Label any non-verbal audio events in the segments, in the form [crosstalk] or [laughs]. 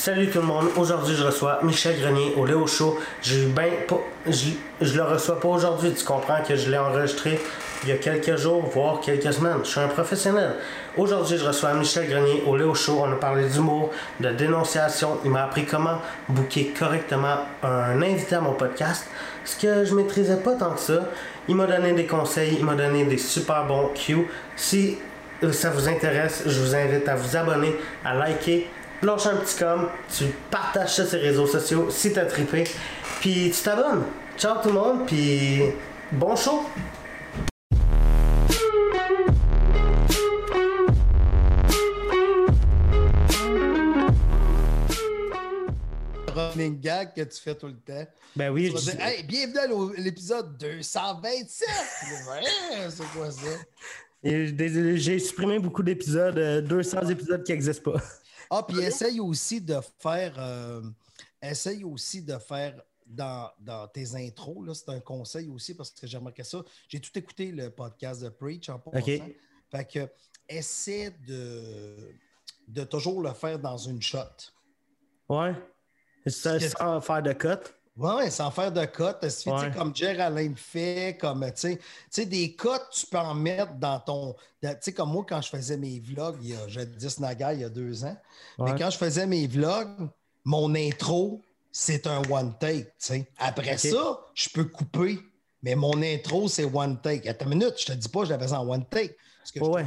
Salut tout le monde, aujourd'hui je reçois Michel Grenier au Léo Show. Je, je le reçois pas aujourd'hui, tu comprends que je l'ai enregistré il y a quelques jours, voire quelques semaines. Je suis un professionnel. Aujourd'hui je reçois Michel Grenier au Léo Show. On a parlé d'humour, de dénonciation. Il m'a appris comment booker correctement un invité à mon podcast. Ce que je maîtrisais pas tant que ça. Il m'a donné des conseils, il m'a donné des super bons cues. Si ça vous intéresse, je vous invite à vous abonner, à liker, lâche un petit com, tu partages ça sur les réseaux sociaux si t'as trippé, puis tu t'abonnes. Ciao tout le monde, puis bon show! running gag que tu fais tout le temps. Ben oui, Tu je- dire, hey, bienvenue à l'épisode 227. ouais, c'est quoi ça? j'ai supprimé beaucoup d'épisodes, euh, 200 épisodes qui n'existent pas. Ah, puis essaye aussi de faire. euh, essaye aussi de faire dans, dans tes intros. là, C'est un conseil aussi parce que j'ai remarqué ça. J'ai tout écouté le podcast de Preach en passant. OK. Fait que essaie de, de toujours le faire dans une shot. Ouais. Ça, sans faire de cut. Ouais, ouais, sans faire de cotes. Tu sais, Ouais. comme le fait, comme, tu sais, tu sais, des cotes, tu peux en mettre dans ton... Tu sais, comme moi, quand je faisais mes vlogs, il y a il y a deux ans, Ouais. mais quand je faisais mes vlogs, mon intro, c'est un one take, tu sais. Après ça, je peux couper, mais mon intro, c'est one take. Attends une minute, je te dis pas que je la faisais en one take. Ce que Ouais.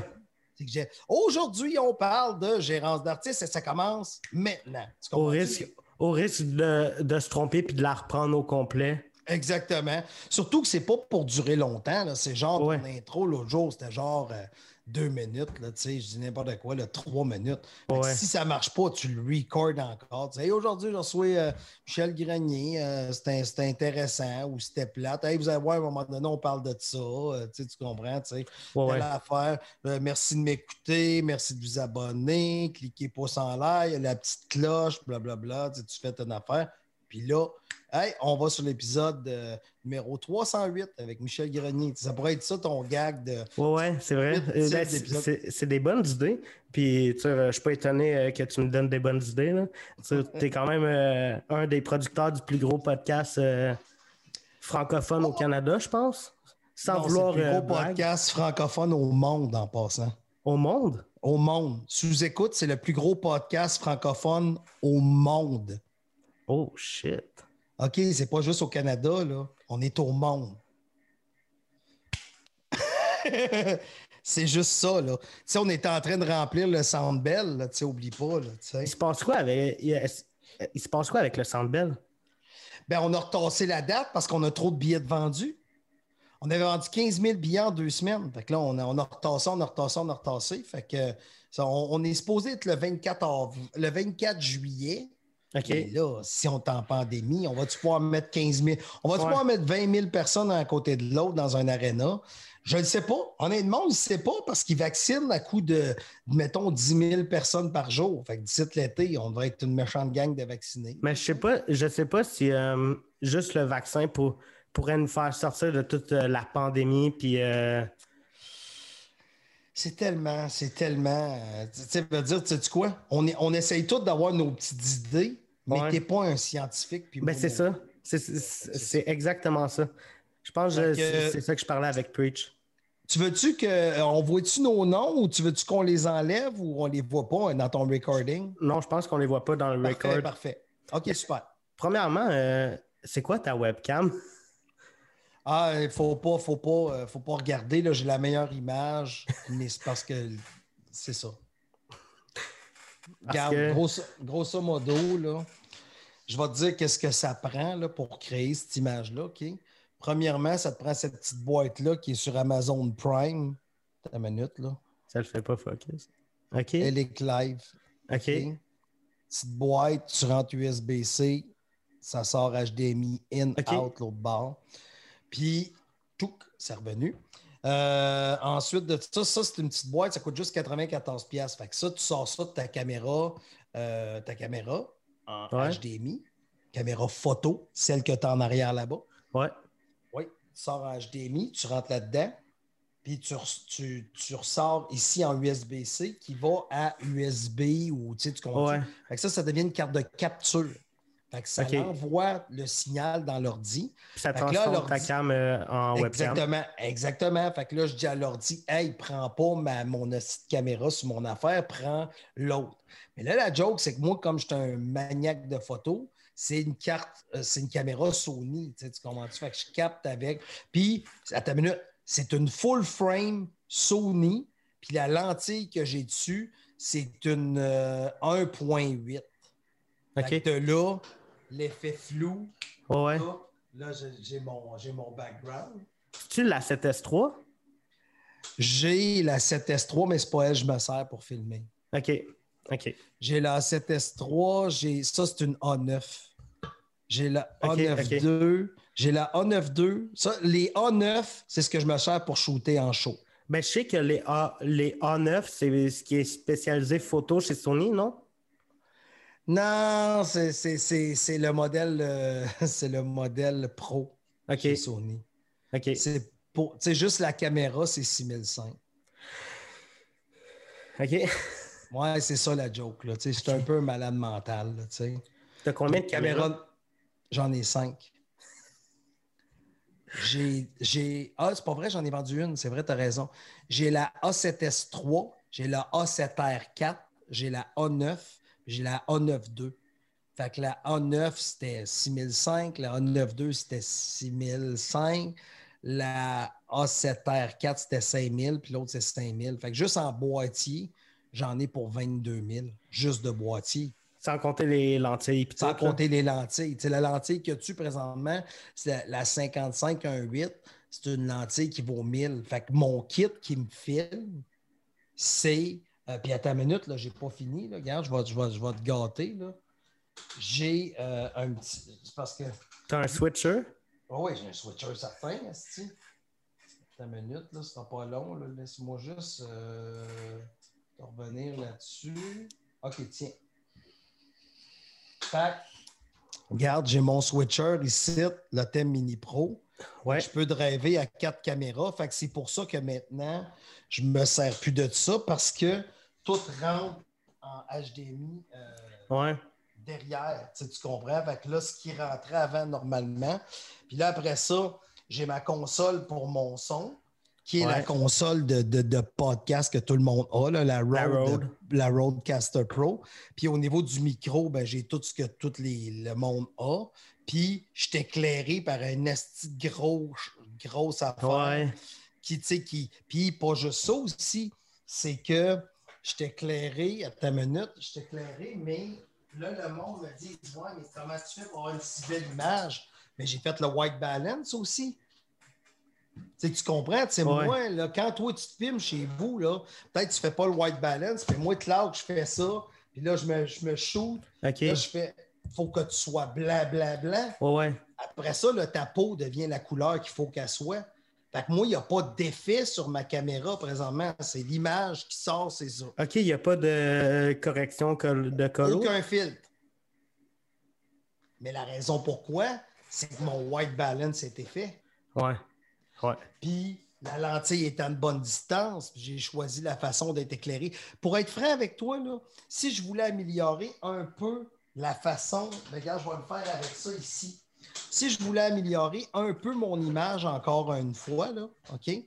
Aujourd'hui, on parle de gérance d'artiste et ça commence maintenant. Au risque, au risque de, de se tromper puis de la reprendre au complet. Exactement. Surtout que c'est pas pour durer longtemps. C'est genre Ouais. ton intro l'autre jour, c'était genre euh, deux minutes. Là, tu sais, je dis n'importe quoi, là, trois minutes. Ouais. Si ça marche pas, tu le recordes encore. Hey, aujourd'hui, je reçois euh, Michel Grenier. euh, c'était intéressant ou c'était plate. Hey, vous allez voir, à un moment donné, on parle de ça. euh, tu comprends? tu sais. Ouais, affaire. Merci de m'écouter, merci de vous abonner, cliquez pouce en l'air, la petite cloche, blablabla, tu, sais, tu fais ton affaire. Puis là, hey, on va sur l'épisode euh, numéro 308 avec Michel Grenier. Ça pourrait être ça ton gag de. Ouais, ouais, c'est vrai. Ben, c'est- des bonnes idées. Puis, tu sais, euh, je suis pas étonné euh, que tu me donnes des bonnes idées. Tu es quand même euh, un des producteurs du plus gros podcast euh, francophone au Canada, je pense. Sans Non, vouloir le plus gros podcast francophone au monde en passant. au monde? Au monde. Sous-écoute, c'est le plus gros podcast francophone au monde. Oh shit. OK, c'est pas juste au Canada, là. On est au monde. [laughs] c'est juste ça, là. Tu sais, on était en train de remplir le Centre Bell, là, tu sais, oublie pas, là. Il se passe quoi avec, il, il se passe quoi avec le Centre Bell? Ben, on a retassé la date parce qu'on a trop de billets de vendus. On avait vendu 15 000 billets en deux semaines. Fait que là, on a, on a retassé, on a retassé, on a retassé. Fait que ça, on, on est supposé être le 24, av- le 24 juillet. OK. Et là, si on est en pandémie, on va-tu pouvoir mettre 15 000? On va-tu Ouais. pouvoir mettre 20 000 personnes à côté de l'autre dans un aréna? Je ne sais pas. Honnêtement, on ne sait pas parce qu'ils vaccinent à coup de, mettons, 10 000 personnes par jour. Fait que d'ici l'été, on devrait être une méchante gang de vaccinés. Mais je sais pas, je sais pas si euh, juste le vaccin pour, pourrait nous faire sortir de toute euh, la pandémie. Puis, euh, C'est tellement, c'est tellement. Tu sais, dire, tu sais quoi? On, est, on essaye tous d'avoir nos petites idées, mais Ouais. t'es pas un scientifique. puis ben, c'est ça. C'est- exactement ça. Je pense que c'est ça que je parlais avec Preach. Tu veux-tu que euh, on voit-tu nos noms ou tu veux-tu qu'on les enlève ou on les voit pas hein, dans ton recording? Non, je pense qu'on les voit pas dans le Parfait, record. parfait. OK, super. Premièrement, euh, c'est quoi ta webcam? Ah, il faut pas, faut pas, euh, faut pas regarder. Là, j'ai la meilleure image, mais c'est parce que c'est ça. Regarde, que- grosso, grosso modo, là, je vais te dire qu'est-ce que ça prend là, pour créer cette image-là. Premièrement, ça te prend cette petite boîte-là qui est sur Amazon Prime. Une minute, là. Ça le fait pas focus. OK. Elic Live. OK. OK? Petite boîte, tu rentres USB-C, ça sort HDMI in, out, l'autre bord. Puis, tout, c'est revenu. Euh, ensuite de ça, ça, c'est une petite boîte, ça coûte juste 94$. piastres. Fait que ça, tu sors ça de ta caméra, euh, ta caméra en Ouais. HDMI, caméra photo, celle que tu as en arrière là-bas. Ouais. Oui, tu sors en HDMI, tu rentres là-dedans. puis tu, tu, tu ressors ici en USB-C qui va à USB ou tu sais, tu comprends? Ouais. Fait que ça, ça devient une carte de capture. Fait que ça OK. envoie le signal dans l'ordi. Puis ça transforme ta cam euh, en webcam. Exactement, exactement. Fait que là, je dis à l'ordi, hey, prends pas ma, mon caméra sur mon affaire, prends l'autre. Mais là, la joke, c'est que moi, comme je suis un maniaque de photos, c'est une carte, euh, c'est une caméra Sony. Tu, sais, tu comprends-tu? Fait que je capte avec. Puis, à ta minute, c'est une full frame Sony. Puis la lentille que j'ai dessus, c'est une euh, 1.8. Fait OK. que de là, l'effet flou, Ouais, ouais. là, là, j'ai- mon, j'ai mon background. Tu la 7S3? J'ai la 7S3, mais c'est pas elle que je me sers pour filmer. OK. OK. J'ai la 7S3, j'ai ça, c'est une A9. J'ai la Ok, A9 II. J'ai la A9 II. Ça, les A9, c'est ce que je me sers pour shooter en show. Ben, je sais que les, A, les A9, c'est ce qui est spécialisé photo chez Sony, non? Non, c'est c'est- c'est- c'est le modèle euh, [laughs] c'est le modèle pro chez Sony. OK. C'est pour, juste la caméra, c'est 6005. OK. Ouais, c'est ça la joke. Là. Suis un peu un malade mental. là, tu. T'as combien de caméras? J'en ai cinq. J'ai. j'ai- Ah, c'est pas vrai, j'en ai vendu une. C'est vrai, tu as raison. J'ai la A7S3, j'ai la A7R4, j'ai la A9, j'ai la A9 II. Fait que la A9, c'était 6005, la A9 II, c'était 6005, la A7R4, c'était 5000, puis l'autre, c'est 5000. Fait que juste en boîtier, j'en ai pour 22 000, juste de boîtier. Sans compter les lentilles. Sans compter les lentilles. La lentille que tu présentement, c'est la, la 55-1.8. C'est une lentille qui vaut 1000. Fait que mon kit qui me filme, c'est. Euh, puis à ta minute, là, j'ai pas fini. Là. Regarde, je vais, je vais- je vais te gâter. là. J'ai euh, un petit. C'est parce que. T'as un switcher? Oh oui, j'ai un switcher certain, esti. Ta minute, là, ce sera pas long. là. Laisse-moi juste euh, revenir là-dessus. OK, tiens. Que, Regarde, j'ai mon switcher ici, le thème Mini Pro. Ouais. Je peux driver à quatre caméras. Fait que c'est pour ça que maintenant, je me sers plus de ça parce que tout rentre en HDMI euh, Ouais. derrière. Tu, sais, tu comprends? Fait que là, ce qui rentrait avant normalement. Puis là, après ça, j'ai ma console pour mon son, qui est Ouais. la console de, de- de podcast que tout le monde a, là, la, Rode, La Rode. la Rodecaster Pro. Puis au niveau du micro, ben, j'ai tout ce que tout les, le monde a. Puis je suis éclairé par un esti de gros, grosse affaire Ouais. qui, tu sais, qui. Puis pas juste ça aussi, c'est que je t'ai éclairé, à ta minute, je t'ai éclairé, mais là, le monde me dit Ouais, mais comment tu fais pour avoir une si belle image? Mais j'ai fait le white balance aussi. Tu sais, tu comprends? Tu sais, Ouais. moi, là, quand toi, tu te filmes chez vous, là, peut-être que tu ne fais pas le white balance, mais moi, Claude, je fais ça, puis là, je me, je me shoot, là, je fais faut que tu sois blanc, blanc, blanc. Ouais, ouais. Après ça, là, ta peau devient la couleur qu'il faut qu'elle soit. Fait que moi, il n'y a pas d'effet sur ma caméra présentement. C'est l'image qui sort, c'est ça. OK, il n'y a pas de correction col- de colo? Aucun filtre. Mais la raison pourquoi, c'est que mon white balance était fait. Ouais. Ouais. Puis la lentille est à une bonne distance, j'ai choisi la façon d'être éclairé. Pour être franc avec toi, là, si je voulais améliorer un peu la façon, regarde, je vais le faire avec ça ici. Si je voulais améliorer un peu mon image encore une fois, là, OK? Il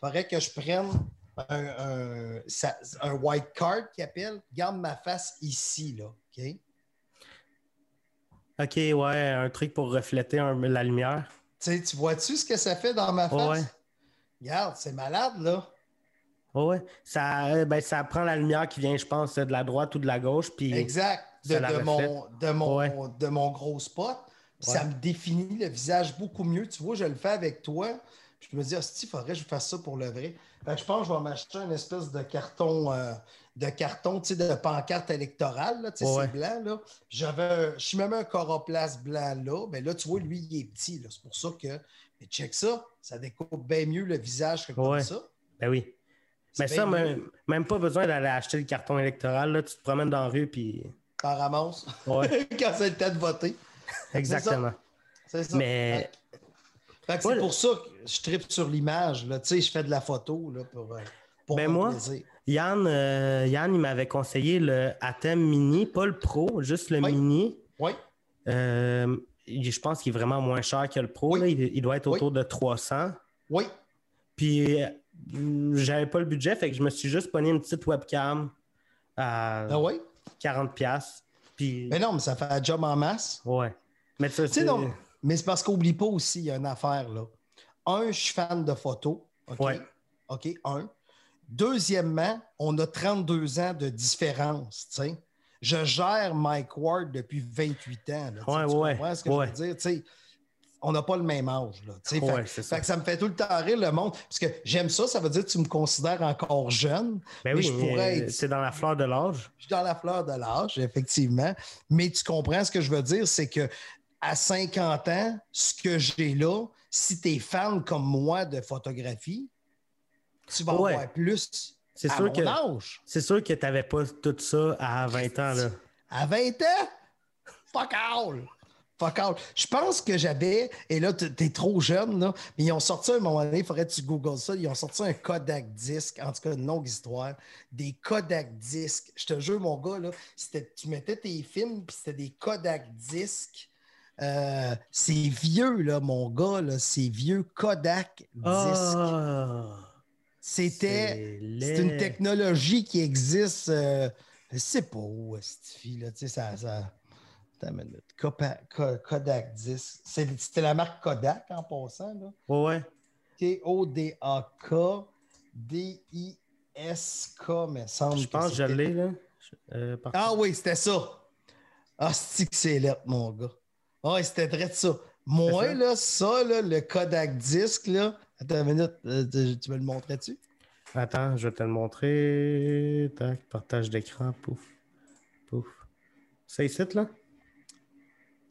faudrait que je prenne un, un- ça- un white card qui appelle, garde ma face ici, là, OK? OK, ouais, un truc pour refléter un- la lumière. Tu vois-tu ce que ça fait dans ma face? Ouais. Regarde, c'est malade, là. Ouais, ouais. Ça, euh, ben, ça prend la lumière qui vient, je pense, de la droite ou de la gauche. Puis... Exact. De, mon, de, mon, Ouais. de mon gros spot. Ça me définit le visage beaucoup mieux. Tu vois, je le fais avec toi. Puis je me dis, il faudrait que je fasse ça pour le vrai. Je pense que je vais m'acheter une espèce de carton, euh, de carton, tu sais, de pancarte électorale. Là, tu sais, Ouais. c'est blanc. Là. J'avais, je suis même un coroplace blanc là. Ben là, tu vois, lui, il est petit. là. C'est pour ça que. Mais check ça. Ça découpe bien mieux le visage que comme Ouais. ça. Ben oui. Mais ça, même pas besoin d'aller acheter le carton électoral. Là. Tu te promènes dans la rue, puis. T'en ramasses Ouais, [laughs] quand c'est le temps de voter. Exactement. C'est ça. Mais- c'est Ouais. pour ça que je tripe sur l'image. là. Tu sais, je fais de la photo là, pour, euh, pour Ben moi, plaisir. Yann, euh, Yann, il m'avait conseillé le Atem Mini, pas le Pro, juste le Oui. Mini. Oui, Euh, je pense qu'il est vraiment moins cher que le Pro. Oui. là. Il, il doit être Oui. autour de 300. oui. Puis, j'avais pas le budget, fait que je me suis juste pogné une petite webcam à Ah oui? 40$. Puis, Mais non, mais ça fait un job en masse. ouais. Mais non, mais c'est parce qu'oublie pas aussi, il y a une affaire là. Un, je suis fan de photos. OK? Ouais. OK, un. Deuxièmement, on a 32 ans de différence, tu sais. Je gère Mike Ward depuis 28 ans. là, Ouais, tu ouais, comprends ce que ouais. je veux dire? Tu sais, on n'a pas le même âge. Là. Ouais, fait, ça. fait que ça me fait tout le temps rire le monde. Parce que j'aime ça, ça veut dire que tu me considères encore jeune. Ben mais oui, je pourrais être- c'est dans la fleur de l'âge. Je suis dans la fleur de l'âge, effectivement. Mais tu comprends ce que je veux dire, c'est que à 50 ans, ce que j'ai là, si tu es fan comme moi de photographie, tu vas Ouais. avoir plus C'est à sûr mon que âge. c'est sûr que tu n'avais pas tout ça à 20 ans. Là. À 20 ans, fuck all! Fuck all. Je pense que j'avais, et là, tu es trop jeune, là, mais ils ont sorti à un moment donné, il faudrait que tu googles ça, ils ont sorti un Kodak disque, en tout cas une longue histoire, des Kodak disques. Je te jure, mon gars, là, tu mettais tes films, puis c'était des Kodak disques. Euh, c'est vieux, là, mon gars, là, c'est vieux Kodak disques. Ah, C'était. une technologie qui existe. euh, je sais pas où, cette fille, là. Tu sais, ça. ça... Attends une minute. Copa- Co- Kodak 10. C'est- C'était la marque Kodak en passant, là. Ouais, ouais. K-O-D-A-K. D-I-S-K, mais semble Je pense que je c'était- l'ai. là. Euh, Ah oui, c'était ça. Ah, c'est que c'est lettre, mon gars. Ah, c'était très ça. Moi, ça? là, ça, là, le Kodak disque, là. Attends une minute, euh, tu tu me le montrais-tu? Attends, je vais te le montrer. Tac, partage d'écran. Pouf. Pouf. C'est ici, là?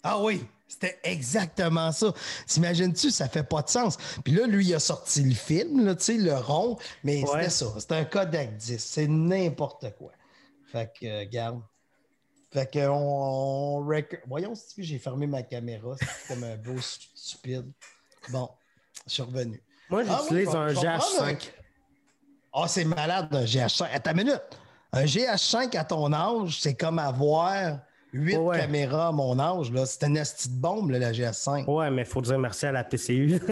Ah oui, c'était exactement ça. T'imagines-tu, ça fait pas de sens. Puis là, lui, il a sorti le film, là, le rond, mais Ouais. c'était ça. C'était un Kodak 10. C'est n'importe quoi. Fait que, euh, garde. Fait que, on, on rec- Voyons si j'ai fermé ma caméra? C'est comme un beau stu- stupide. Bon, je suis revenu. Moi, Ah, j'utilise un je vais prendre GH5. Ah, c'est malade, un GH5. Attends une minute. Un GH5 à ton âge, c'est comme avoir huit Ouais, ouais. caméras à mon âge. Là. C'est une petite bombe, là, la GH5. Ouais, mais il faut dire merci à la PCU. [laughs]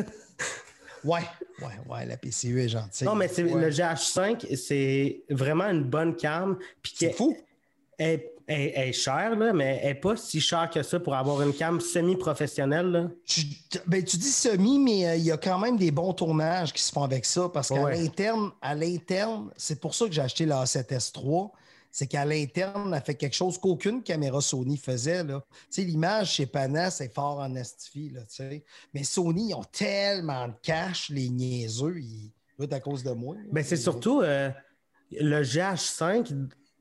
Ouais, ouais, ouais, la PCU est gentille. non, mais c'est Ouais. le GH5, c'est vraiment une bonne cam. C'est fou. est, est- est chère, là, mais elle n'est pas si chère que ça pour avoir une cam semi-professionnelle. là. Tu, ben, tu dis semi, mais euh, il y a quand même des bons tournages qui se font avec ça parce qu'à Ouais. l'interne, à l'interne, c'est pour ça que j'ai acheté la A7S3. C'est qu'à l'interne, elle fait quelque chose qu'aucune caméra Sony faisait. L'image chez Panas, c'est fort en sais. Mais Sony, ils ont tellement de cash, les niaiseux, ils doivent à cause de moi. Ben, c'est surtout euh, le GH5,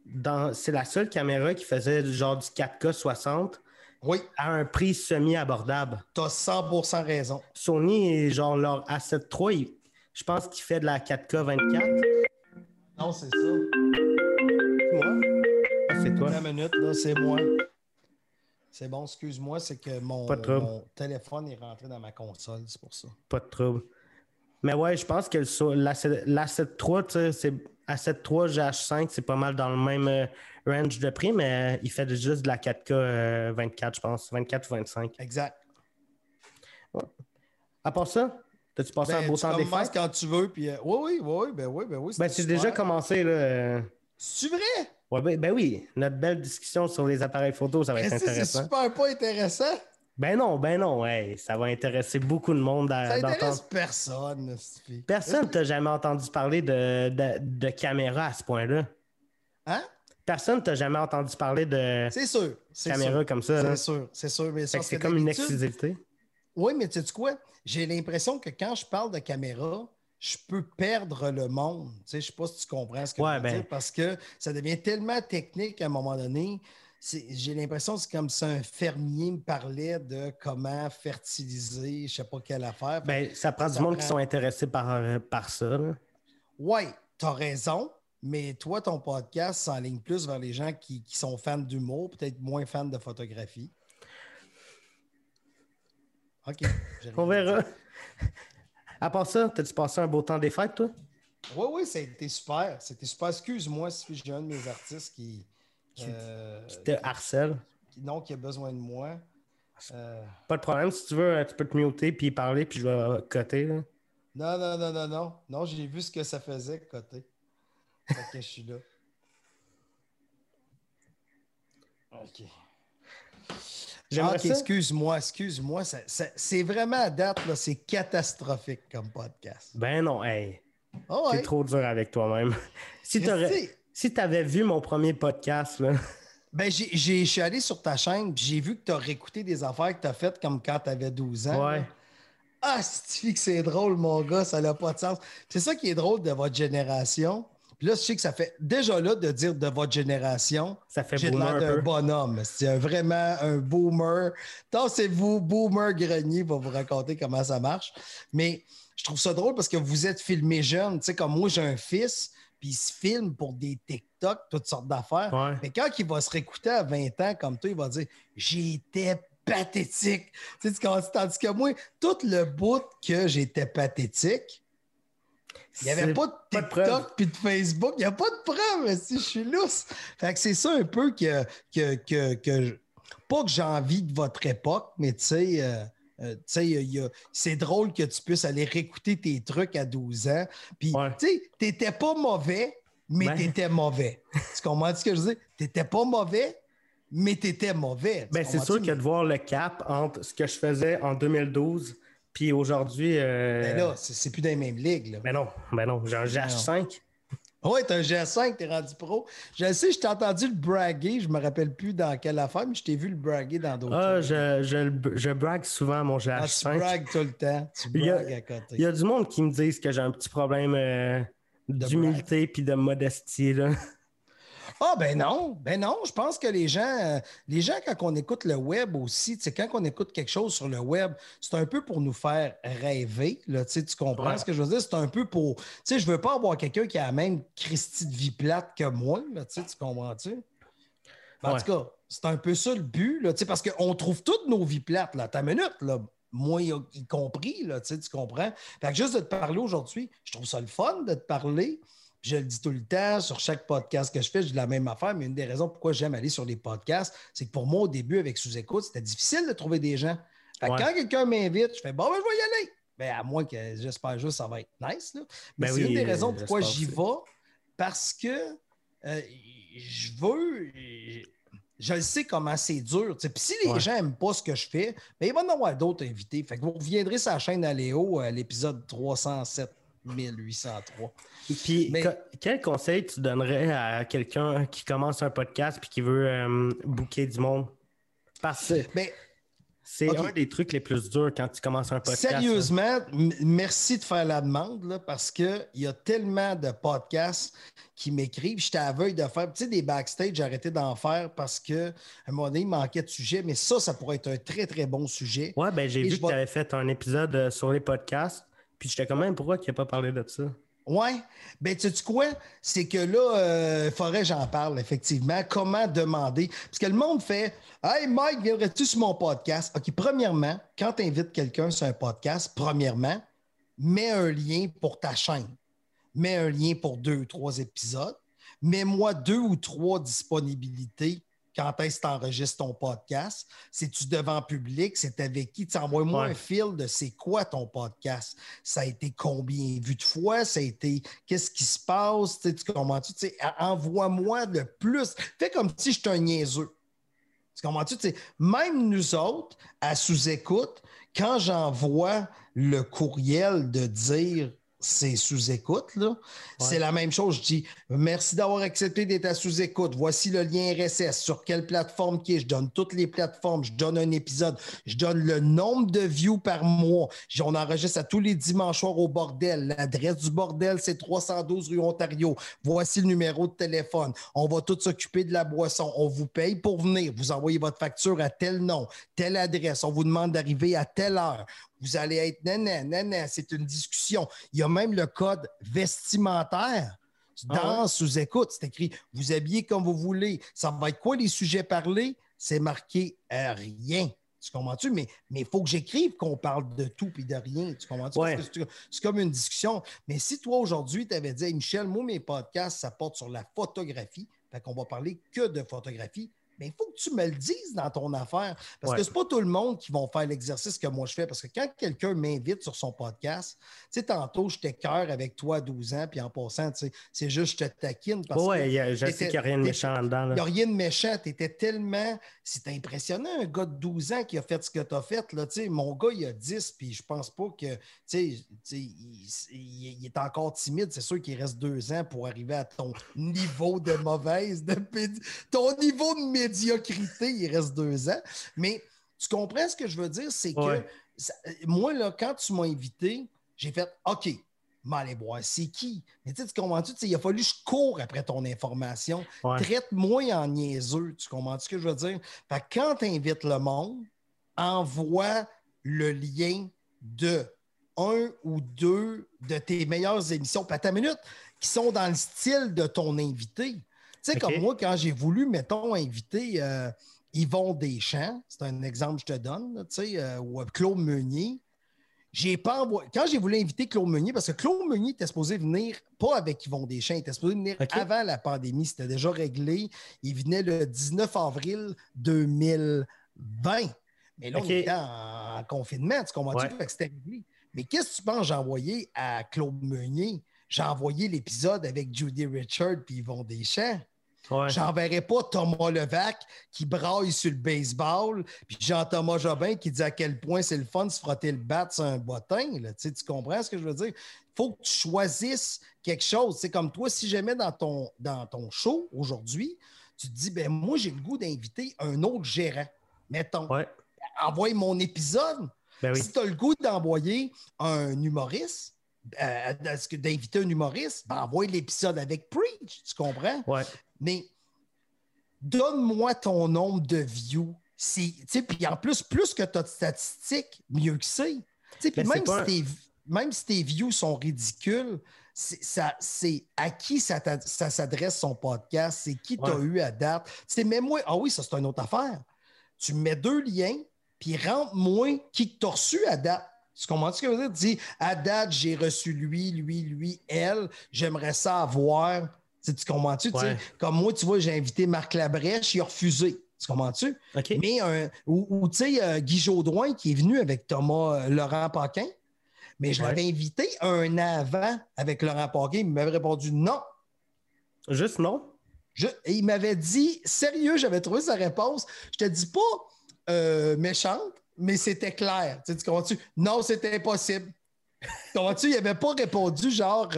dans- c'est la seule caméra qui faisait genre du 4K 60 Oui, à un prix semi-abordable. tu as 100 raison. Sony, genre leur A7 III, je pense qu'il fait de la 4K 24. Non, c'est ça. C'est? Ah, c'est toi. Minute, là, c'est moi. C'est bon, excuse-moi, c'est que mon, Pas de trouble. mon téléphone est rentré dans ma console, c'est pour ça. Pas de trouble. Mais ouais, je pense que le so- l'A7 l'A7 III, tu sais, c'est A7 III GH5, c'est pas mal dans le même euh, range de prix, mais euh, il fait juste de la 4K euh, 24, je pense. 24 ou 25. Exact. À part ça, t'as-tu passé Ben, un beau tu temps des fêtes? quand tu veux, puis euh, oui, oui, oui, ben oui, ben oui. Ben, c'est déjà commencé, là. euh, C'est vrai? Ouais, ben, ben oui, notre belle discussion sur les appareils photo, ça va être que C'est intéressant. super pas intéressant. Ben non, ben non, hey, ça va intéresser beaucoup de monde à- Ça intéresse personne. Personne t'a jamais entendu parler de, de, de caméra à ce point-là. Hein? Personne t'a jamais entendu parler de C'est sûr. Caméra sûr. comme ça. C'est sûr, c'est sûr. Mais c'est comme une exclusivité. Oui, mais tu sais quoi? J'ai l'impression que quand je parle de caméra, je peux perdre le monde. Tu sais, je ne sais pas si tu comprends ce que Ouais, je veux ben. dire, parce que ça devient tellement technique à un moment donné. J'ai l'impression que c'est comme si un fermier me parlait de comment fertiliser, je ne sais pas quelle affaire. Ben, ça prend Ça du monde prend- qui sont intéressés par, euh, par ça. Oui, tu as raison, mais toi, ton podcast s'enligne plus vers les gens qui, qui sont fans d'humour, peut-être moins fans de photographie. OK. [laughs] On verra. À part ça, t'as-tu passé un beau temps des fêtes, toi? Oui, oui, ça a été super. C'était super. Excuse-moi si j'ai un de mes artistes qui. Euh, qui te harcèle. Qui, non, qui a besoin de moi. Euh, Pas de problème. Si tu veux, tu peux te muter puis parler, puis je vais coter. Là. Non, non, non, non, non. Non, j'ai vu ce que ça faisait, côté. Fait que je suis là. [laughs] OK. Ah, ok, excuse-moi, excuse-moi. c'est vraiment à date, là, c'est catastrophique comme podcast. Ben non, hey. Oh, trop dur avec toi-même. [laughs] si tu avais vu mon premier podcast, là. Ben, je suis allé sur ta chaîne, j'ai vu que tu as réécouté des affaires que tu as faites comme quand tu avais 12 ans. Ouais. Ah, que c'est drôle, mon gars, ça n'a pas de sens. C'est ça qui est drôle de votre génération. Puis là, je sais que ça fait déjà là de dire de votre génération. Ça fait J'ai l'air d'un bonhomme. C'est vraiment un boomer. c'est vous, boomer grenier, va vous raconter comment ça marche. Mais je trouve ça drôle parce que vous êtes filmé jeune. Tu sais, comme moi, j'ai un fils, puis il se filme pour des TikTok, toutes sortes d'affaires. Mais quand il va se réécouter à 20 ans comme toi, il va dire J'étais pathétique. Tu sais, tandis que moi, tout le bout que j'étais pathétique, il n'y avait pas de TikTok puis de Facebook. Il n'y a pas de preuve, si je suis lousse. Fait que c'est ça un peu que, que, que, que pas que j'ai envie de votre époque, mais tu sais, euh, euh, c'est drôle que tu puisses aller réécouter tes trucs à 12 ans. Puis, tu sais, t'étais pas mauvais, mais tu t'étais mauvais. [laughs] tu comprends ce que je dis? T'étais pas mauvais, mais t'étais mauvais. Ben, c'est sûr que de voir le cap entre ce que je faisais en 2012 puis aujourd'hui. Euh... Ben là, c'est plus dans les mêmes ligues. Là. Ben non, ben non, j'ai un GH5. Oui, t'as un GH5, t'es rendu pro. Je sais, je t'ai entendu le braguer, je me rappelle plus dans quelle affaire, mais je t'ai vu le braguer dans d'autres. Ah, je, je, je, brague souvent mon GH5. Ah, tu bragues tout le temps. Tu bragues à côté. Il y a du monde qui me disent que j'ai un petit problème euh, d'humilité puis de modestie. Là. Ah, ben non, ben non. Je pense que les gens, euh, les gens, quand on écoute le web aussi, quand on écoute quelque chose sur le web, c'est un peu pour nous faire rêver. Là, tu comprends ce que je veux dire? C'est un peu pour. Tu sais, je veux pas avoir quelqu'un qui a la même Christie de vie plate que moi. Là, tu comprends-tu? En tout cas, c'est un peu ça le but, là, parce qu'on trouve toutes nos vies plates. Là. Ta minute, là, moi y compris, là, tu comprends? Fait que juste de te parler aujourd'hui, je trouve ça le fun de te parler je le dis tout le temps, sur chaque podcast que je fais, je dis la même affaire, mais une des raisons pourquoi j'aime aller sur les podcasts, c'est que pour moi, au début, avec sous-écoute, c'était difficile de trouver des gens. Quand quelqu'un m'invite, je fais bon, ben, je vais y aller. Ben, à moins que j'espère juste que ça va être nice. Mais ben c'est une des raisons pourquoi j'y vais, parce que euh, je veux. Je sais comment c'est dur. Puis si les gens n'aiment pas ce que je fais, ben, il va y en avoir d'autres invités. Fait que vous reviendrez sur la chaîne Aléo, à l'épisode 307 1803. Puis, quel conseil tu donnerais à quelqu'un qui commence un podcast et qui veut euh, booker du monde? Parce que c'est un des trucs les plus durs quand tu commences un podcast. Sérieusement, merci de faire la demande parce qu'il y a tellement de podcasts qui m'écrivent. J'étais à de faire tu sais, des backstage, j'ai arrêté d'en faire parce qu'à un moment donné, il manquait de sujet. Mais ça, ça pourrait être un très, très bon sujet. Ouais, ben j'ai vu que tu avais fait un épisode euh, sur les podcasts. Puis j'étais quand même, pourquoi il n'a pas parlé de ça? Oui. Ben, tu sais quoi? C'est que là, euh, faudrait j'en parle, effectivement. Comment demander? Parce que le monde fait Hey, Mike, viendrais-tu sur mon podcast? OK, premièrement, quand tu invites quelqu'un sur un podcast, premièrement, mets un lien pour ta chaîne. Mets un lien pour deux ou trois épisodes. Mets-moi deux ou trois disponibilités quand est-ce que tu enregistres ton podcast? C'est-tu devant public? C'est avec qui? Tu envoies-moi un fil de c'est quoi ton podcast? Ça a été combien vu de fois? Ça a été qu'est-ce qui se passe? Tu, comprends-tu? envoie-moi le plus. Fais comme si j'étais un niaiseux. Tu comprends-tu? même nous autres, à sous-écoute, quand j'envoie le courriel de dire c'est sous-écoute. là. C'est la même chose. Je dis merci d'avoir accepté d'être à sous-écoute. Voici le lien RSS. Sur quelle plateforme qui est? Je donne toutes les plateformes. Je donne un épisode. Je donne le nombre de views par mois. On enregistre à tous les dimanches soirs au bordel. L'adresse du bordel, c'est 312 rue Ontario. Voici le numéro de téléphone. On va tout s'occuper de la boisson. On vous paye pour venir. Vous envoyez votre facture à tel nom, telle adresse. On vous demande d'arriver à telle heure vous allez être non, non, c'est une discussion. Il y a même le code vestimentaire. Ah dans sous-écoute, c'est écrit vous habillez comme vous voulez. Ça va être quoi les sujets parlés? C'est marqué rien. Tu comprends-tu? Mais il faut que j'écrive qu'on parle de tout et de rien. Tu comprends-tu? C'est comme une discussion. Mais si toi, aujourd'hui, tu avais dit, Michel, moi, mes podcasts, ça porte sur la photographie. Fait qu'on va parler que de photographie mais il faut que tu me le dises dans ton affaire. Parce que ce n'est pas tout le monde qui va faire l'exercice que moi je fais. Parce que quand quelqu'un m'invite sur son podcast, tu sais, tantôt, j'étais cœur avec toi à 12 ans, puis en passant, tu sais, c'est juste je te taquine. Parce ouais, je sais qu'il n'y a rien de méchant là-dedans. Il n'y a rien de méchant. Tu étais tellement. C'est impressionnant, un gars de 12 ans qui a fait ce que tu as fait. Là, tu sais, mon gars, il a 10, puis je pense pas que. Tu sais, il, il, est encore timide. C'est sûr qu'il reste deux ans pour arriver à ton niveau de mauvaise, de, ton niveau de médiocrité, il reste deux ans. Mais tu comprends ce que je veux dire? C'est que moi, là, quand tu m'as invité, j'ai fait OK, mais aller voir c'est qui? Mais tu comprends-tu? Il a fallu que je cours après ton information. Traite-moi en niaiseux. Tu comprends ce que je veux dire? Fait quand tu invites le monde, envoie le lien de un ou deux de tes meilleures émissions, pas ta minute, qui sont dans le style de ton invité. Tu sais, comme moi, quand j'ai voulu, mettons, inviter euh, Yvon Deschamps, c'est un exemple que je te donne, tu sais, euh, ou Claude Meunier, j'ai pas Quand j'ai voulu inviter Claude Meunier, parce que Claude Meunier était supposé venir pas avec Yvon Deschamps, il était supposé venir avant la pandémie, c'était déjà réglé. Il venait le 19 avril 2020. Mais là, on était en, confinement, tu comprends? que c'était réglé. Mais qu'est-ce que tu penses j'ai envoyé à Claude Meunier? J'ai envoyé l'épisode avec Judy Richard puis Yvon Deschamps. J'enverrai pas Thomas Levac qui braille sur le baseball, puis Jean-Thomas Jobin qui dit à quel point c'est le fun de se frotter le bat sur un bottin. Tu, comprends ce que je veux dire? Il faut que tu choisisses quelque chose. C'est comme toi, si jamais dans ton, dans ton show aujourd'hui, tu te dis, ben moi, j'ai le goût d'inviter un autre gérant. Mettons, envoie mon épisode. Ben si tu as le goût d'envoyer un humoriste, euh, d'inviter un humoriste, ben envoie l'épisode avec Preach, tu comprends? Ouais. Mais donne-moi ton nombre de views. Puis en plus, plus que tu as de statistiques, mieux que c'est. même, si tes, même si tes views sont ridicules, c'est à qui ça, s'adresse son podcast, c'est qui tu as eu à date. Mais moi, ah oui, ça c'est une autre affaire. Tu mets deux liens, puis rentre-moi qui t'a reçu à date. Tu comprends ce que je veux dire? Dis, à date, j'ai reçu lui, lui, lui, elle. J'aimerais ça avoir tu comprends-tu? Comme moi, tu vois, j'ai invité Marc Labrèche, il a refusé. Tu comprends-tu? Mais, ou, tu sais, euh, Guy Jodoin qui est venu avec Thomas euh, Laurent Paquin, mais je l'avais invité un an avant avec Laurent Paquin, il m'avait répondu non. Juste non? et il m'avait dit, sérieux, j'avais trouvé sa réponse. Je te dis pas euh, méchante, mais c'était clair. Tu, comprends-tu? Non, c'était impossible. comprends-tu? Il n'avait pas répondu genre.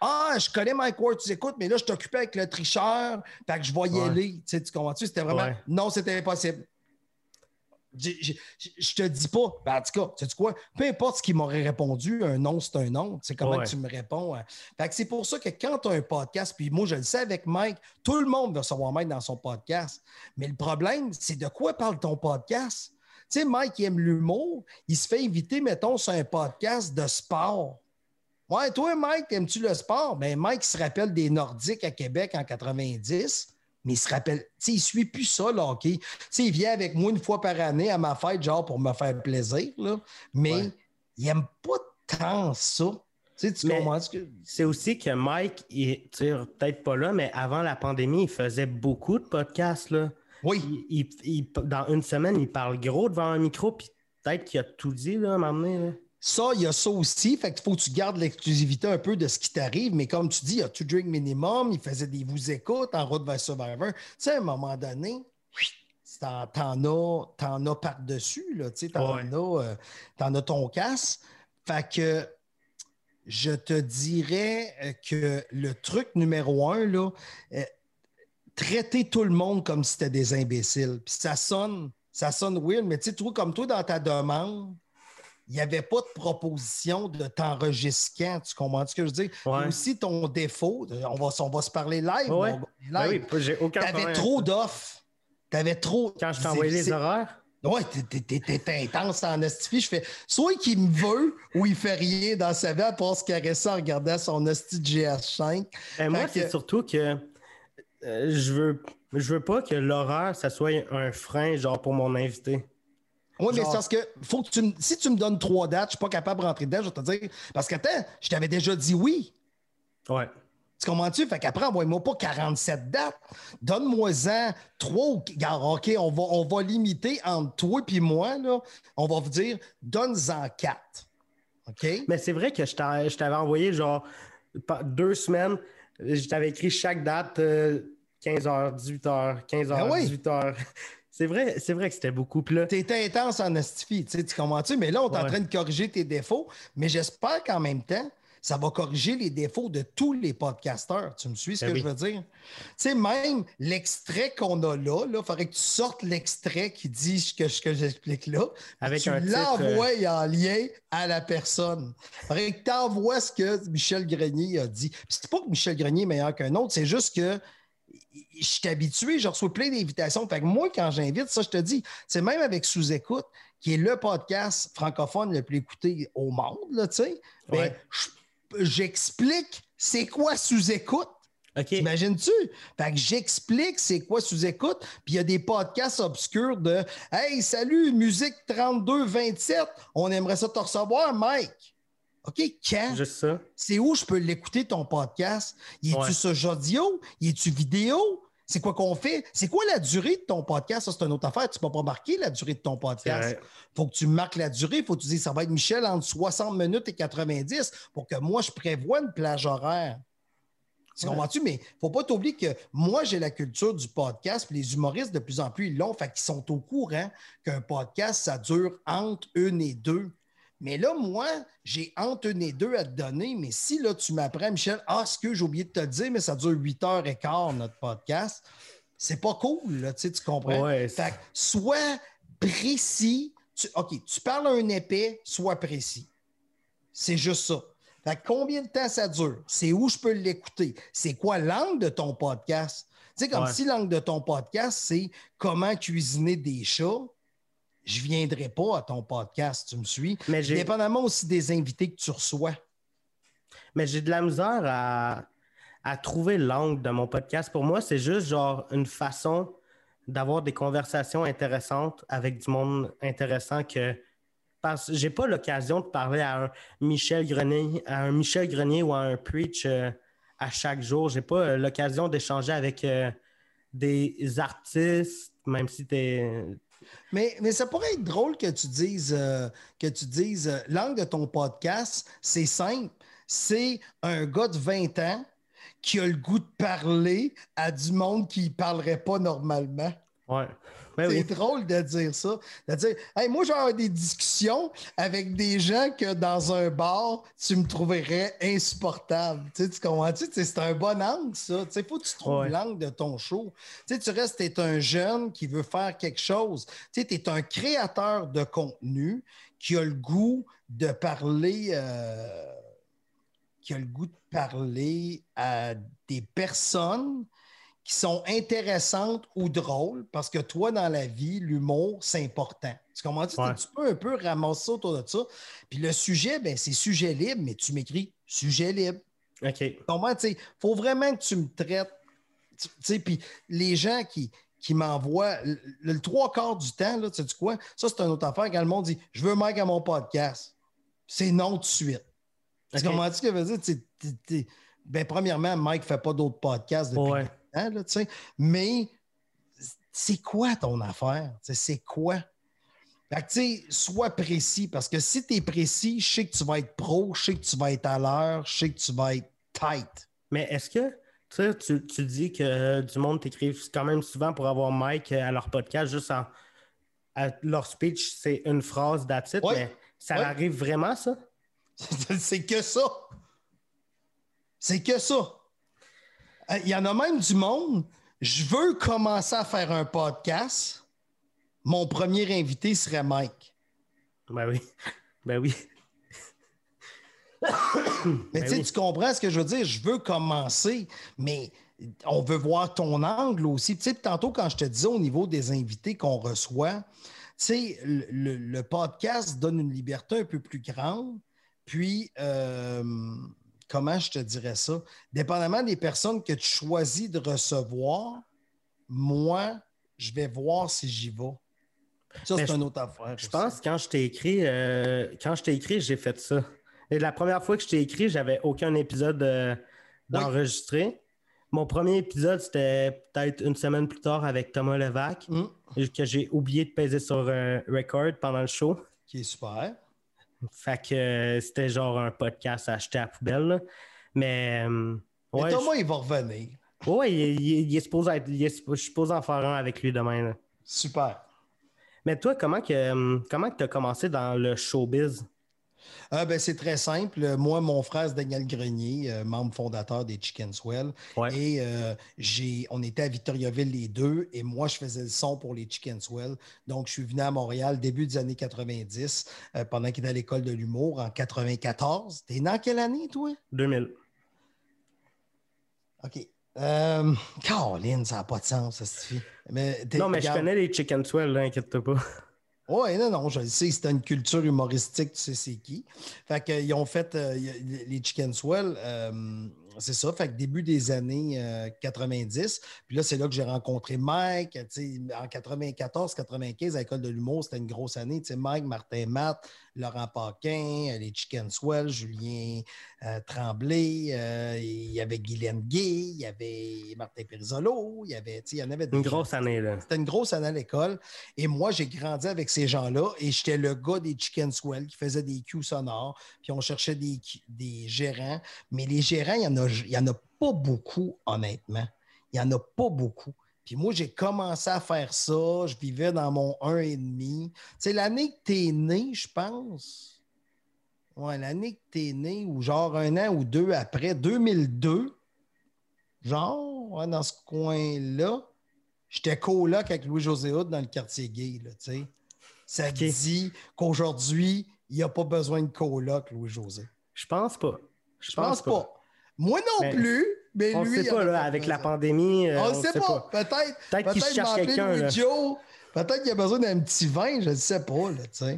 Ah, je connais Mike Ward, tu écoutes, mais là, je t'occupais avec le tricheur, fait que je voyais aller. Tu, sais, tu comprends-tu? C'était vraiment. Non, c'était impossible. Je, je, te dis pas, ben, en tout cas, tu sais quoi? Peu importe ce qu'il m'aurait répondu, un non, c'est un non. C'est comment tu me réponds. Hein. Fait que c'est pour ça que quand tu as un podcast, puis moi, je le sais avec Mike, tout le monde veut savoir Mike dans son podcast. Mais le problème, c'est de quoi parle ton podcast? Tu sais, Mike, il aime l'humour. Il se fait inviter, mettons, sur un podcast de sport. Ouais, toi, Mike, aimes-tu le sport? Ben, Mike se rappelle des Nordiques à Québec en 90, mais il se rappelle, tu sais, il suit plus ça, le hockey. Tu sais, il vient avec moi une fois par année à ma fête, genre pour me faire plaisir, là, mais il n'aime pas tant ça. Tu sais, tu comprends ce que... C'est aussi que Mike, il, peut-être pas là, mais avant la pandémie, il faisait beaucoup de podcasts, là. Oui. Il, dans une semaine, il parle gros devant un micro, puis peut-être qu'il a tout dit, là, à un moment donné, là. Ça, il y a ça aussi. Fait qu'il faut que tu gardes l'exclusivité un peu de ce qui t'arrive. Mais comme tu dis, il y a To Drink Minimum, il faisait des vous écoutes en route vers Survivor. Tu sais, à un moment donné, t'en as, as par-dessus, là. Tu sais, t'en as, euh, as ton casse. Fait que je te dirais que le truc numéro un, là, euh, traiter tout le monde comme si c'était des imbéciles. Puis ça sonne, ça sonne weird, mais tu sais, comme toi, dans ta demande, il n'y avait pas de proposition de t'enregistrant. Tu comprends ce que je veux dire? aussi ton défaut, on va, on va se parler live. Ben oui, j'ai aucun Tu avais trop d'offres. Tu avais trop. Quand je t'envoyais les horaires? Oui, t'es intense en estifie. Je fais soit qu'il me veut ou il fait rien dans sa vie à part se caresser en regardant son hostie de GH5. Ben, moi, c'est surtout que euh, je veux je veux pas que l'horaire, ça soit un frein, genre, pour mon invité. Oui, mais c'est parce que, faut que tu si tu me donnes trois dates, je suis pas capable de rentrer dedans, je vais te dire. Parce que, attends, je t'avais déjà dit oui. Ouais. Tu comprends-tu? Fait qu'après, envoie-moi pas 47 dates. Donne-moi-en trois ou OK, on va, on va limiter entre toi et moi, là. On va vous dire, donne-en quatre. OK? Mais c'est vrai que je t'avais envoyé, genre, deux semaines, je t'avais écrit chaque date, 15h, 18h, 15h, 18h. C'est vrai, c'est vrai que c'était beaucoup. Tu étais intense en astifie, tu comprends-tu? Mais là, on est en train de corriger tes défauts, mais j'espère qu'en même temps, ça va corriger les défauts de tous les podcasteurs. Tu me suis ce ben que je veux dire? Tu sais, même l'extrait qu'on a là, il faudrait que tu sortes l'extrait qui dit ce que, que j'explique là. Avec tu l'envoies euh, en lien à la personne. Il faudrait que tu envoies ce que Michel Grenier a dit. C'est pas que Michel Grenier est meilleur qu'un autre, c'est juste que je suis habitué, je reçois plein d'invitations. Fait que moi, quand j'invite, ça, je te dis, c'est même avec Sous-Écoute, qui est le podcast francophone le plus écouté au monde, tu sais. Ben, j'explique c'est quoi sous-écoute. Imagines-tu? Fait que j'explique c'est quoi sous-écoute, puis il y a des podcasts obscurs de Hey, salut, musique 3227, on aimerait ça te recevoir, Mike. OK, quand? Juste ça. C'est où je peux l'écouter, ton podcast? Y es-tu sur audio? Y es-tu vidéo? C'est quoi qu'on fait? C'est quoi la durée de ton podcast? Ça, c'est une autre affaire. Tu ne peux pas marquer la durée de ton podcast. Il faut que tu marques la durée. Il faut que tu dises ça va être Michel entre 60 minutes et 90 pour que moi, je prévoie une plage horaire. Tu comprends-tu? Mais il ne faut pas t'oublier que moi, j'ai la culture du podcast, puis les humoristes, de plus en plus, ils l'ont. Fait qu'ils sont au courant qu'un podcast, ça dure entre une et deux. Mais là, moi, j'ai et deux à te donner. Mais si là, tu m'apprends, Michel, ah, ce que j'ai oublié de te dire, mais ça dure 8 heures et quart, notre podcast, c'est pas cool, là, tu, sais, tu comprends? Ouais, fait que sois précis. OK, tu parles à un épais, sois précis. C'est juste ça. Fait que combien de temps ça dure? C'est où je peux l'écouter? C'est quoi l'angle de ton podcast? Tu sais, comme si l'angle de ton podcast, c'est comment cuisiner des chats je ne viendrai pas à ton podcast, tu me suis. Mais Dépendamment aussi des invités que tu reçois. Mais j'ai de la misère à, trouver l'angle de mon podcast. Pour moi, c'est juste genre une façon d'avoir des conversations intéressantes avec du monde intéressant que parce que j'ai pas l'occasion de parler à un Michel Grenier, à un Michel Grenier ou à un Preach euh, à chaque jour. J'ai pas euh, l'occasion d'échanger avec euh, des artistes, même si tu es mais, mais ça pourrait être drôle que tu dises, euh, que tu dises euh, l'angle de ton podcast, c'est simple. C'est un gars de 20 ans qui a le goût de parler à du monde qui ne parlerait pas normalement. Ouais. Ben c'est drôle de dire ça. De dire, hey, moi, j'ai des discussions avec des gens que dans un bar, tu me trouverais insupportable. Tu, sais, tu comprends? Tu c'est un bon angle, ça. Il faut que tu trouves l'angle de ton show. Tu, sais, tu restes, tu es un jeune qui veut faire quelque chose. Tu es un créateur de contenu qui a le goût de parler. Euh, qui a le goût de parler à des personnes qui sont intéressantes ou drôles, parce que toi, dans la vie, l'humour, c'est important. Tu comprends? Tu peux un peu ramasser ça autour de ça. Puis le sujet, ben, c'est sujet libre, mais tu m'écris sujet libre. OK. Comment, tu faut vraiment que tu me traites. Tu sais, puis les gens qui, qui m'envoient le, trois quarts du temps, là, tu sais quoi? Ça, c'est une autre affaire. Quand le monde dit Je veux Mike à mon podcast, c'est non tout de suite. Tu comprends ce que veut dire? ben, premièrement, Mike ne fait pas d'autres podcasts depuis mais c'est quoi ton affaire? C'est quoi? sois précis parce que si tu es précis, je sais que tu vas être pro, je sais que tu vas être à l'heure, je sais que tu vas être tight. Mais est-ce que tu, tu dis que du monde t'écrive quand même souvent pour avoir Mike à leur podcast, juste en leur speech, c'est une phrase d'attitude, mais ça arrive vraiment, ça? [laughs] c'est que ça. C'est que ça. Il y en a même du monde. Je veux commencer à faire un podcast. Mon premier invité serait Mike. Ben oui. Ben oui. [coughs] mais ben tu comprends ce que je veux dire? Je veux commencer, mais on veut voir ton angle aussi. Tu sais, tantôt, quand je te disais au niveau des invités qu'on reçoit, tu le, le, podcast donne une liberté un peu plus grande. Puis, euh, comment je te dirais ça? Dépendamment des personnes que tu choisis de recevoir, moi, je vais voir si j'y vais. Ça, c'est une autre affaire. Je aussi. pense que quand je t'ai écrit, euh, quand je t'ai écrit, j'ai fait ça. Et la première fois que je t'ai écrit, j'avais aucun épisode euh, d'enregistré. Mon premier épisode, c'était peut-être une semaine plus tard avec Thomas Levac, Hum, que j'ai oublié de peser sur euh, record pendant le show. qui est super. Fait que euh, c'était genre un podcast acheté à la poubelle. là. Mais, euh, ouais, Thomas, il va revenir. ouais, il, il- il est supposé être, il est- je suis supposé en faire un avec lui demain. là. Super. Mais toi, comment que euh, comment tu as commencé dans le showbiz? Ah, ben, c'est très simple. Moi, mon frère, c'est Daniel Grenier, euh, membre fondateur des Chicken Swell. Ouais. Et euh, j'ai, on était à Victoriaville les deux, et moi, je faisais le son pour les Chicken Swell. Donc, je suis venu à Montréal début des années 90, euh, pendant qu'il était à l'école de l'humour en 94. T'es né en quelle année, toi? 2000. OK. Euh, Caroline, ça n'a pas de sens, ça suffit. Mais Non, mais je connais les Chicken Swell, inquiète-toi pas. Oui, non, non, je le sais, c'était une culture humoristique, tu sais c'est qui. Fait qu'ils ont fait euh, les Chicken Swell, euh, c'est ça, fait que début des années euh, 90. Puis là, c'est là que j'ai rencontré Mike, tu sais, en 94-95, à l'École de l'humour, c'était une grosse année. Tu sais, Mike, Martin Matt, Laurent Paquin, euh, les Chicken Swell, Julien euh, Tremblay, euh, il y avait Guylaine Gay, il y avait Martin Perisolo, il y avait, il y en avait Une gens. grosse année, là. C'était une grosse année à l'école. Et moi, j'ai grandi avec ces gens-là et j'étais le gars des Chicken Swell qui faisait des cues sonores. Puis on cherchait des, des gérants. Mais les gérants, il n'y en, a- il y en a pas beaucoup, honnêtement. Il n'y en a pas beaucoup. Puis moi, j'ai commencé à faire ça. Je vivais dans mon 1,5. C'est l'année que tu es né, je pense. Ouais, l'année que tu es né, ou genre un an ou deux après, 2002. Genre, ouais, dans ce coin-là. J'étais coloc avec Louis-José Hood dans le quartier gay, là, tu sais. Ça dit qu'aujourd'hui, il n'y a pas besoin de coloc, Louis-José. Je pense pas. Je pense pas. Moi non Mais plus, mais On lui. sait il en pas, là, avec la pandémie. euh, On ne sait pas. Peut-être. Peut-être qu'il Peut-être cherche quelqu'un. Joe. Peut-être qu'il a besoin d'un petit vin, je ne sais pas, là.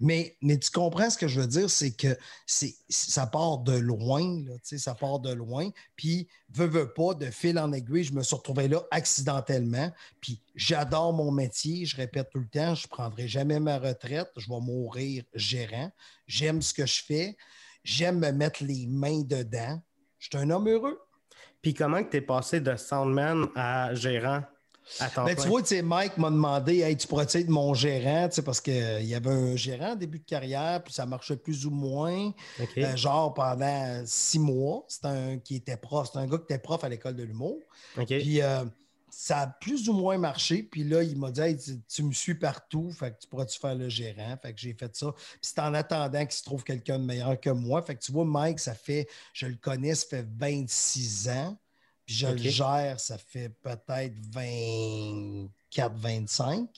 Mais, mais tu comprends ce que je veux dire, c'est que c'est, ça part de loin, là, ça part de loin. Puis, veux, veux pas, de fil en aiguille, je me suis retrouvé là accidentellement. Puis, j'adore mon métier, je répète tout le temps, je ne prendrai jamais ma retraite, je vais mourir gérant. J'aime ce que je fais, j'aime me mettre les mains dedans. Je suis un homme heureux. Puis comment que t'es passé de soundman à gérant à temps Ben, tu vois, Mike m'a demandé Hey, tu pourrais être mon gérant, parce qu'il y avait un gérant en début de carrière, puis ça marchait plus ou moins, euh, genre pendant six mois. C'était un qui était prof, c'était un gars qui était prof à l'école de l'humour. Puis euh, ça a plus ou moins marché. Puis là, il m'a dit Hey, tu, tu me suis partout, fait que tu pourras-tu faire le gérant? Fait que j'ai fait ça. Puis c'est en attendant qu'il se trouve quelqu'un de meilleur que moi. Fait que tu vois, Mike, ça fait, je le connais, ça fait 26 ans. Puis je le gère, ça fait peut-être 24, 25.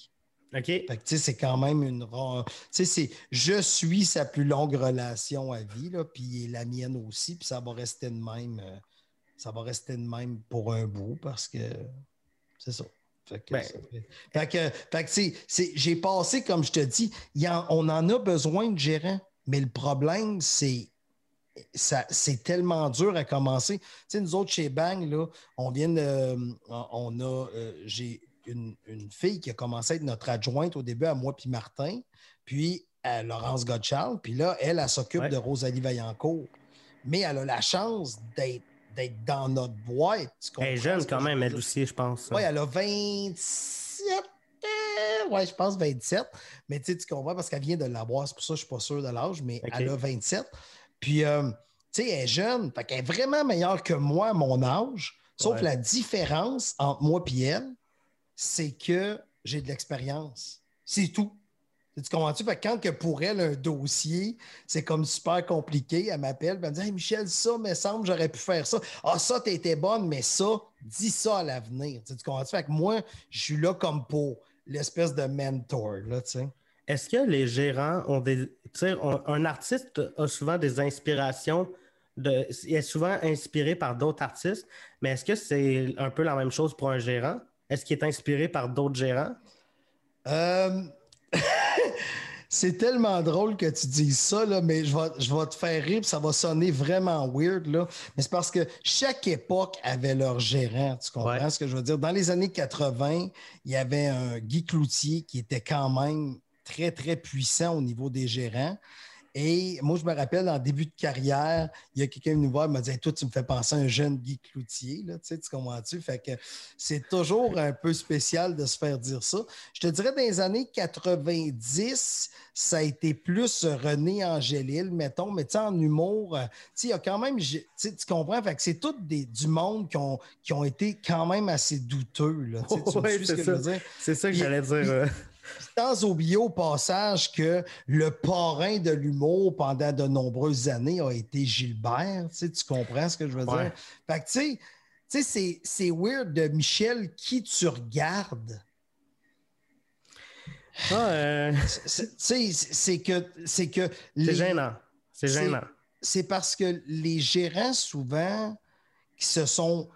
OK. Fait que tu sais, c'est quand même une. Tu sais, c'est. Je suis sa plus longue relation à vie, là, puis la mienne aussi, puis ça va rester de même. euh, ça va rester de même pour un bout parce que c'est ça. Fait que, Ben. fait- que, fait que, tu sais, c'est- j'ai passé, comme je te dis, il y en- on en a besoin de gérants, mais le problème, c'est ça- c'est tellement dur à commencer. Tu sais, nous autres, chez Bang, là, on vient de. On a. euh, J'ai une, une fille qui a commencé à être notre adjointe au début à moi puis Martin, puis à Laurence Gottschall, puis là, elle, elle, s'occupe Ouais. de Rosalie Vaillancourt. Mais elle a la chance d'être d'être dans notre boîte. Elle est jeune quand même, elle aussi, je pense. Oui, elle a 27. euh, ouais, je pense 27. Mais tu sais, tu comprends parce qu'elle vient de l'avoir. C'est pour ça que je ne suis pas sûr de l'âge, mais elle a 27. Puis, euh, tu sais, elle est jeune. Fait qu'elle est vraiment meilleure que moi à mon âge. Sauf Ouais. la différence entre moi et elle, c'est que j'ai de l'expérience. C'est tout. Tu comprends-tu? Quand que pour elle, un dossier, c'est comme super compliqué, elle m'appelle, elle me dit Hey Michel, ça me semble, j'aurais pu faire ça. Ah, ça, t'étais bonne, mais ça, dis ça à l'avenir. Tu comprends-tu? Fait que moi, je suis là comme pour l'espèce de mentor, là, tu sais. Est-ce que les gérants ont des. Tu sais, un artiste a souvent des inspirations. De, il est souvent inspiré par d'autres artistes, mais est-ce que c'est un peu la même chose pour un gérant? Est-ce qu'il est inspiré par d'autres gérants? Euh, [laughs] c'est tellement drôle que tu dises ça, là, mais je vais, je vais te faire rire, ça va sonner vraiment weird. Là. Mais c'est parce que chaque époque avait leur gérant. Tu comprends ce que je veux dire? Dans les années 80, il y avait un Guy Cloutier qui était quand même très, très puissant au niveau des gérants. Et moi, je me rappelle, en début de carrière, il y a quelqu'un venu voir, il m'a dit Toi, tu me fais penser à un jeune Guy Cloutier. Là, tu, sais, tu comprends-tu? Fait que c'est toujours un peu spécial de se faire dire ça. Je te dirais, dans les années 90, ça a été plus René Angélil, mettons, mais tu sais, en humour, euh, tu sais, il y a quand même, tu comprends? Fait que c'est tout des, du monde qui ont, qui ont été quand même assez douteux. Là, tu c'est ça que j'allais dire. Sans oublier au passage que le parrain de l'humour pendant de nombreuses années a été Gilbert. Tu, comprends ce que je veux dire? Fait que, tu sais, c'est weird de Michel qui tu regardes. Ah, euh, c'est que. C'est que. C'est gênant. C'est gênant. C'est parce que les gérants, souvent, qui se sont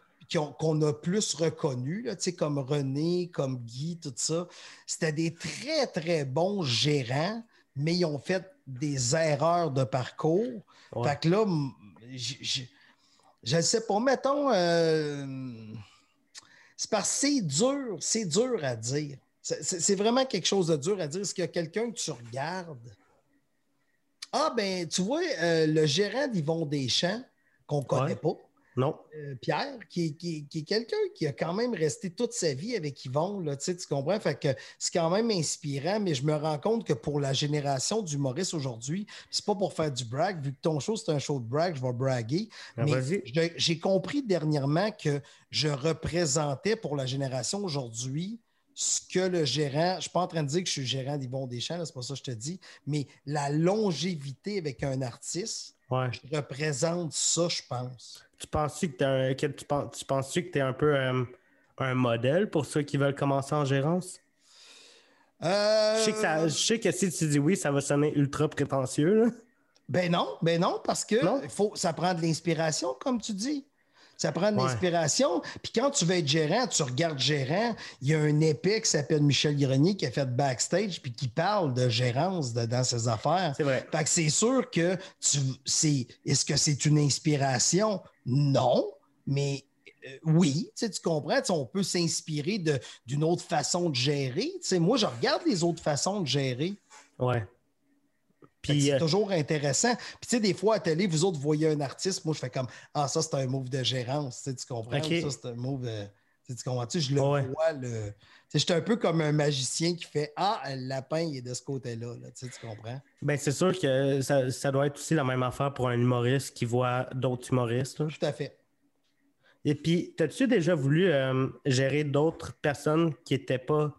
qu'on a plus reconnus, comme René, comme Guy, tout ça, c'était des très, très bons gérants, mais ils ont fait des erreurs de parcours. Fait que là, je ne sais pas, mettons, euh, c'est parce que c'est dur, c'est dur à dire. C'est vraiment quelque chose de dur à dire. Est-ce qu'il y a quelqu'un que tu regardes? Ah, ben, tu vois, euh, le gérant d'Yvon Deschamps, qu'on ne connaît pas, non. Euh, Pierre, qui, est quelqu'un qui a quand même resté toute sa vie avec Yvon, là, tu comprends? Fait que c'est quand même inspirant, mais je me rends compte que pour la génération du Maurice aujourd'hui, c'est pas pour faire du brag, vu que ton show c'est un show de brag, je vais braguer. Ben, mais j'ai compris dernièrement que je représentais pour la génération aujourd'hui ce que le gérant, je ne suis pas en train de dire que je suis gérant d'Yvon Deschamps, c'est pas ça que je te dis, mais la longévité avec un artiste, je représente ça, je pense. Tu penses-tu que, tu, tu penses que tu es un peu euh, un modèle pour ceux qui veulent commencer en gérance? Euh, je, sais que si tu dis oui, ça va sonner ultra prétentieux. Ben non, ben non, parce que Faut, ça prend de l'inspiration, comme tu dis. Ça prend de l'inspiration. Puis quand tu veux être gérant, tu regardes gérant, il y a un épée qui s'appelle Michel Grenier qui a fait backstage puis qui parle de gérance dans ses affaires. C'est vrai. Fait que c'est sûr que tu c'est est-ce que c'est une inspiration? Non, mais euh, oui, tu, comprends, on peut s'inspirer d'une autre façon de gérer. moi, je regarde les autres façons de gérer. Ouais c'est euh, toujours intéressant. Puis, tu sais, des fois, à télé, vous autres voyez un artiste, moi, je fais comme Ah, ça, c'est un move de gérance. Tu, comprends? Ça, c'est un move de. Tu comprends? -tu? Je le vois. Le... J'étais un peu comme un magicien qui fait Ah, le lapin, il est de ce côté-là. Tu, tu comprends? Ben, c'est sûr que ça, ça, doit être aussi la même affaire pour un humoriste qui voit d'autres humoristes. Tout à fait. Et puis, as-tu déjà voulu euh, gérer d'autres personnes qui n'étaient pas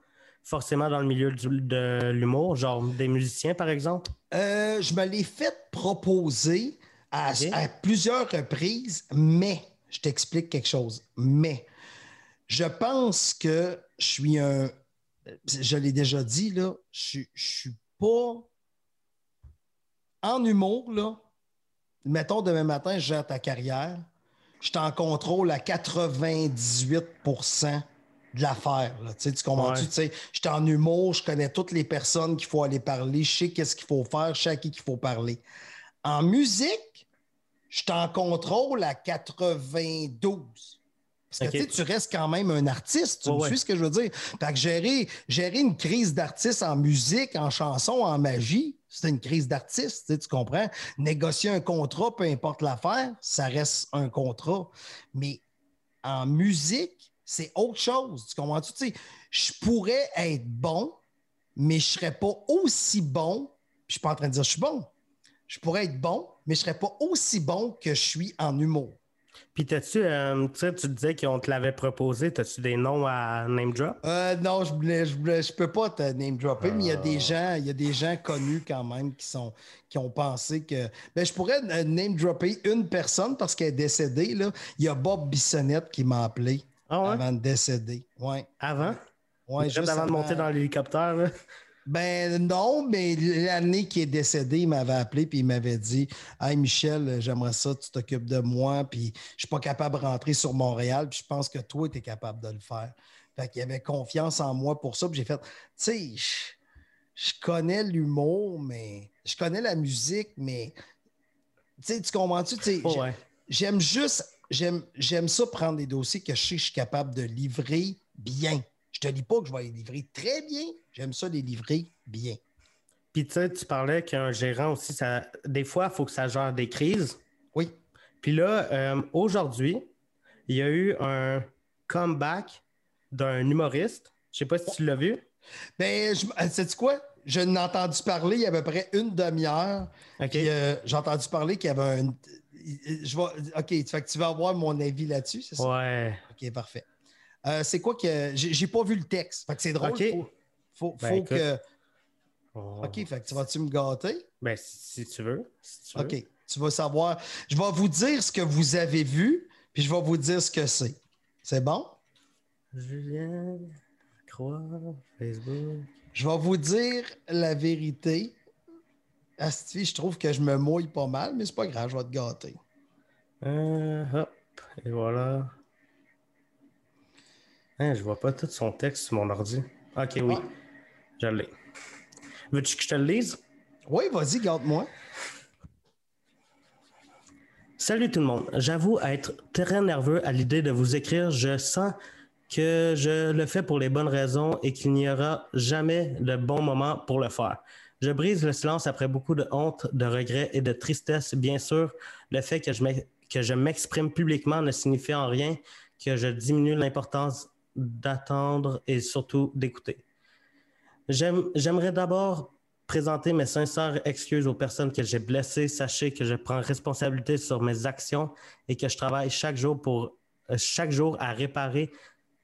forcément dans le milieu de l'humour, genre des musiciens, par exemple? Euh, je me l'ai fait proposer à, plusieurs reprises, mais je t'explique quelque chose. Mais je pense que je suis un. Je l'ai déjà dit, là, je, ne suis pas. En humour, là, mettons demain matin, je gère ta carrière, je t'en contrôle à 98 de l'affaire. Tu comprends-tu? Je suis en humour, je connais toutes les personnes qu'il faut aller parler, je sais qu'est-ce qu'il faut faire, je sais à qui qu'il faut parler. En musique, je t'en contrôle à 92. Parce que tu restes quand même un artiste, tu me suis ce que je veux dire? Fait que gérer, gérer une crise d'artiste en musique, en chanson, en magie, c'est une crise d'artiste, tu comprends? Négocier un contrat, peu importe l'affaire, ça reste un contrat. Mais en musique, c'est autre chose. Tu comprends-tu? Tu sais, je pourrais être bon, mais je ne serais pas aussi bon. je ne suis pas en train de dire je suis bon. Je pourrais être bon, mais je ne serais pas aussi bon que je suis en humour. Puis, t'as-tu, euh, tu disais qu'on te l'avait proposé, as-tu des noms à name drop? Euh, non, je ne je, peux pas te name dropper, mais il y a des ah. gens, il y a des gens connus quand même qui sont, qui ont pensé que. Ben, je pourrais euh, name dropper une personne parce qu'elle est décédée, là. Il y a Bob Bissonnette qui m'a appelé. Ah avant de décéder. Ouais. Avant? Ouais, juste avant de monter dans l'hélicoptère. Ben non, mais l'année qui est décédé, il m'avait appelé puis il m'avait dit Hey Michel, j'aimerais ça, tu t'occupes de moi, puis je suis pas capable de rentrer sur Montréal, puis je pense que toi, tu es capable de le faire. Fait qu'il avait confiance en moi pour ça, puis j'ai fait Tu sais, je connais l'humour, mais je connais la musique, mais tu sais, tu comprends-tu? Oh, ouais. J'aime juste, j'aime, ça prendre des dossiers que je sais que je suis capable de livrer bien. Je te dis pas que je vais les livrer très bien, j'aime ça les livrer bien. Puis tu sais, tu parlais qu'un gérant aussi, ça, des fois, il faut que ça gère des crises. Oui. Puis là, euh, aujourd'hui, il y a eu un comeback d'un humoriste. Je sais pas si tu l'as vu. Ben, je, sais quoi? Je n'ai entendu parler il y a à peu près une demi-heure. Euh, j'ai entendu parler qu'il y avait un. Je vais, OK, tu, fait que tu vas avoir mon avis là-dessus, c'est ça? ouais. OK, parfait. Euh, c'est quoi que. J'ai, pas vu le texte. Fait que c'est drôle. OK. Faut, faut, Ben, faut que. Oh. OK, fait que tu vas-tu me gâter? Ben, si tu veux. si tu veux. OK. Tu vas savoir. Je vais vous dire ce que vous avez vu, puis je vais vous dire ce que c'est. C'est bon? Julien Croix, Facebook. Je vais vous dire la vérité. Asti, je trouve que je me mouille pas mal, mais c'est pas grave, je vais te gâter. Euh, hop, et voilà. Hein, je vois pas tout son texte sur mon ordi. Ok, oui, Ah. je l'ai. Veux-tu que je te le lise? Oui, vas-y, garde-moi. Salut tout le monde. J'avoue être très nerveux à l'idée de vous écrire. Je sens que je le fais pour les bonnes raisons et qu'il n'y aura jamais de bon moment pour le faire. Je brise le silence après beaucoup de honte, de regrets et de tristesse. Bien sûr, le fait que je m'exprime publiquement ne signifie en rien que je diminue l'importance d'attendre et surtout d'écouter. J'aime- J'aimerais d'abord présenter mes sincères excuses aux personnes que j'ai blessées. Sachez que je prends responsabilité sur mes actions et que je travaille chaque jour pour euh, chaque jour à réparer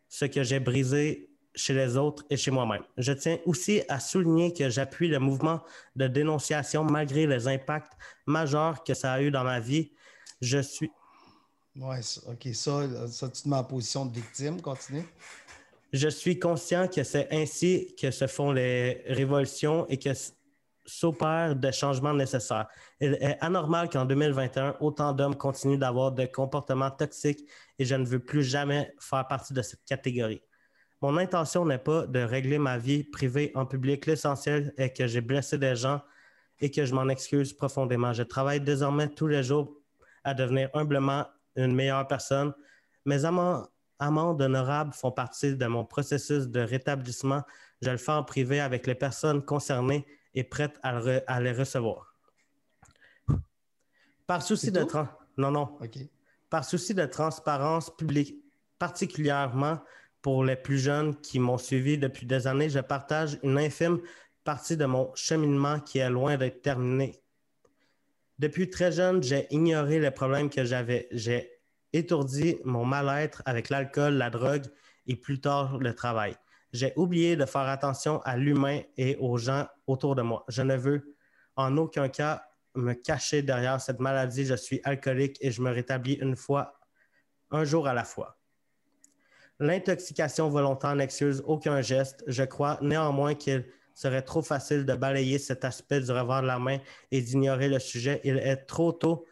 ce que j'ai brisé chez les autres et chez moi-même. Je tiens aussi à souligner que j'appuie le mouvement de dénonciation malgré les impacts majeurs que ça a eu dans ma vie. Je suis ça- OK, ça, ça, tu te mets en position de victime. Continue. Je suis conscient que c'est ainsi que se font les révolutions et que s'opèrent des changements nécessaires. Il est anormal qu'en 2021, autant d'hommes continuent d'avoir des comportements toxiques et je ne veux plus jamais faire partie de cette catégorie. Mon intention n'est pas de régler ma vie privée en public. L'essentiel est que j'ai blessé des gens et que je m'en excuse profondément. Je travaille désormais tous les jours à devenir humblement une meilleure personne. Mes amants amendes honorables font partie de mon processus de rétablissement. Je le fais en privé avec les personnes concernées et prêtes à, le re- à les recevoir. Par souci de non non, par souci de transparence publique, particulièrement pour les plus jeunes qui m'ont suivi depuis des années, je partage une infime partie de mon cheminement qui est loin d'être terminé. Depuis très jeune, j'ai ignoré les problèmes que j'avais. J'ai étourdi mon mal-être avec l'alcool, la drogue et plus tard le travail. J'ai oublié de faire attention à l'humain et aux gens autour de moi. Je ne veux en aucun cas me cacher derrière cette maladie. Je suis alcoolique et je me rétablis une fois, un jour à la fois. L'intoxication volontaire n'excuse aucun geste. Je crois néanmoins qu'il serait trop facile de balayer cet aspect du revers de la main et d'ignorer le sujet. Il est trop tôt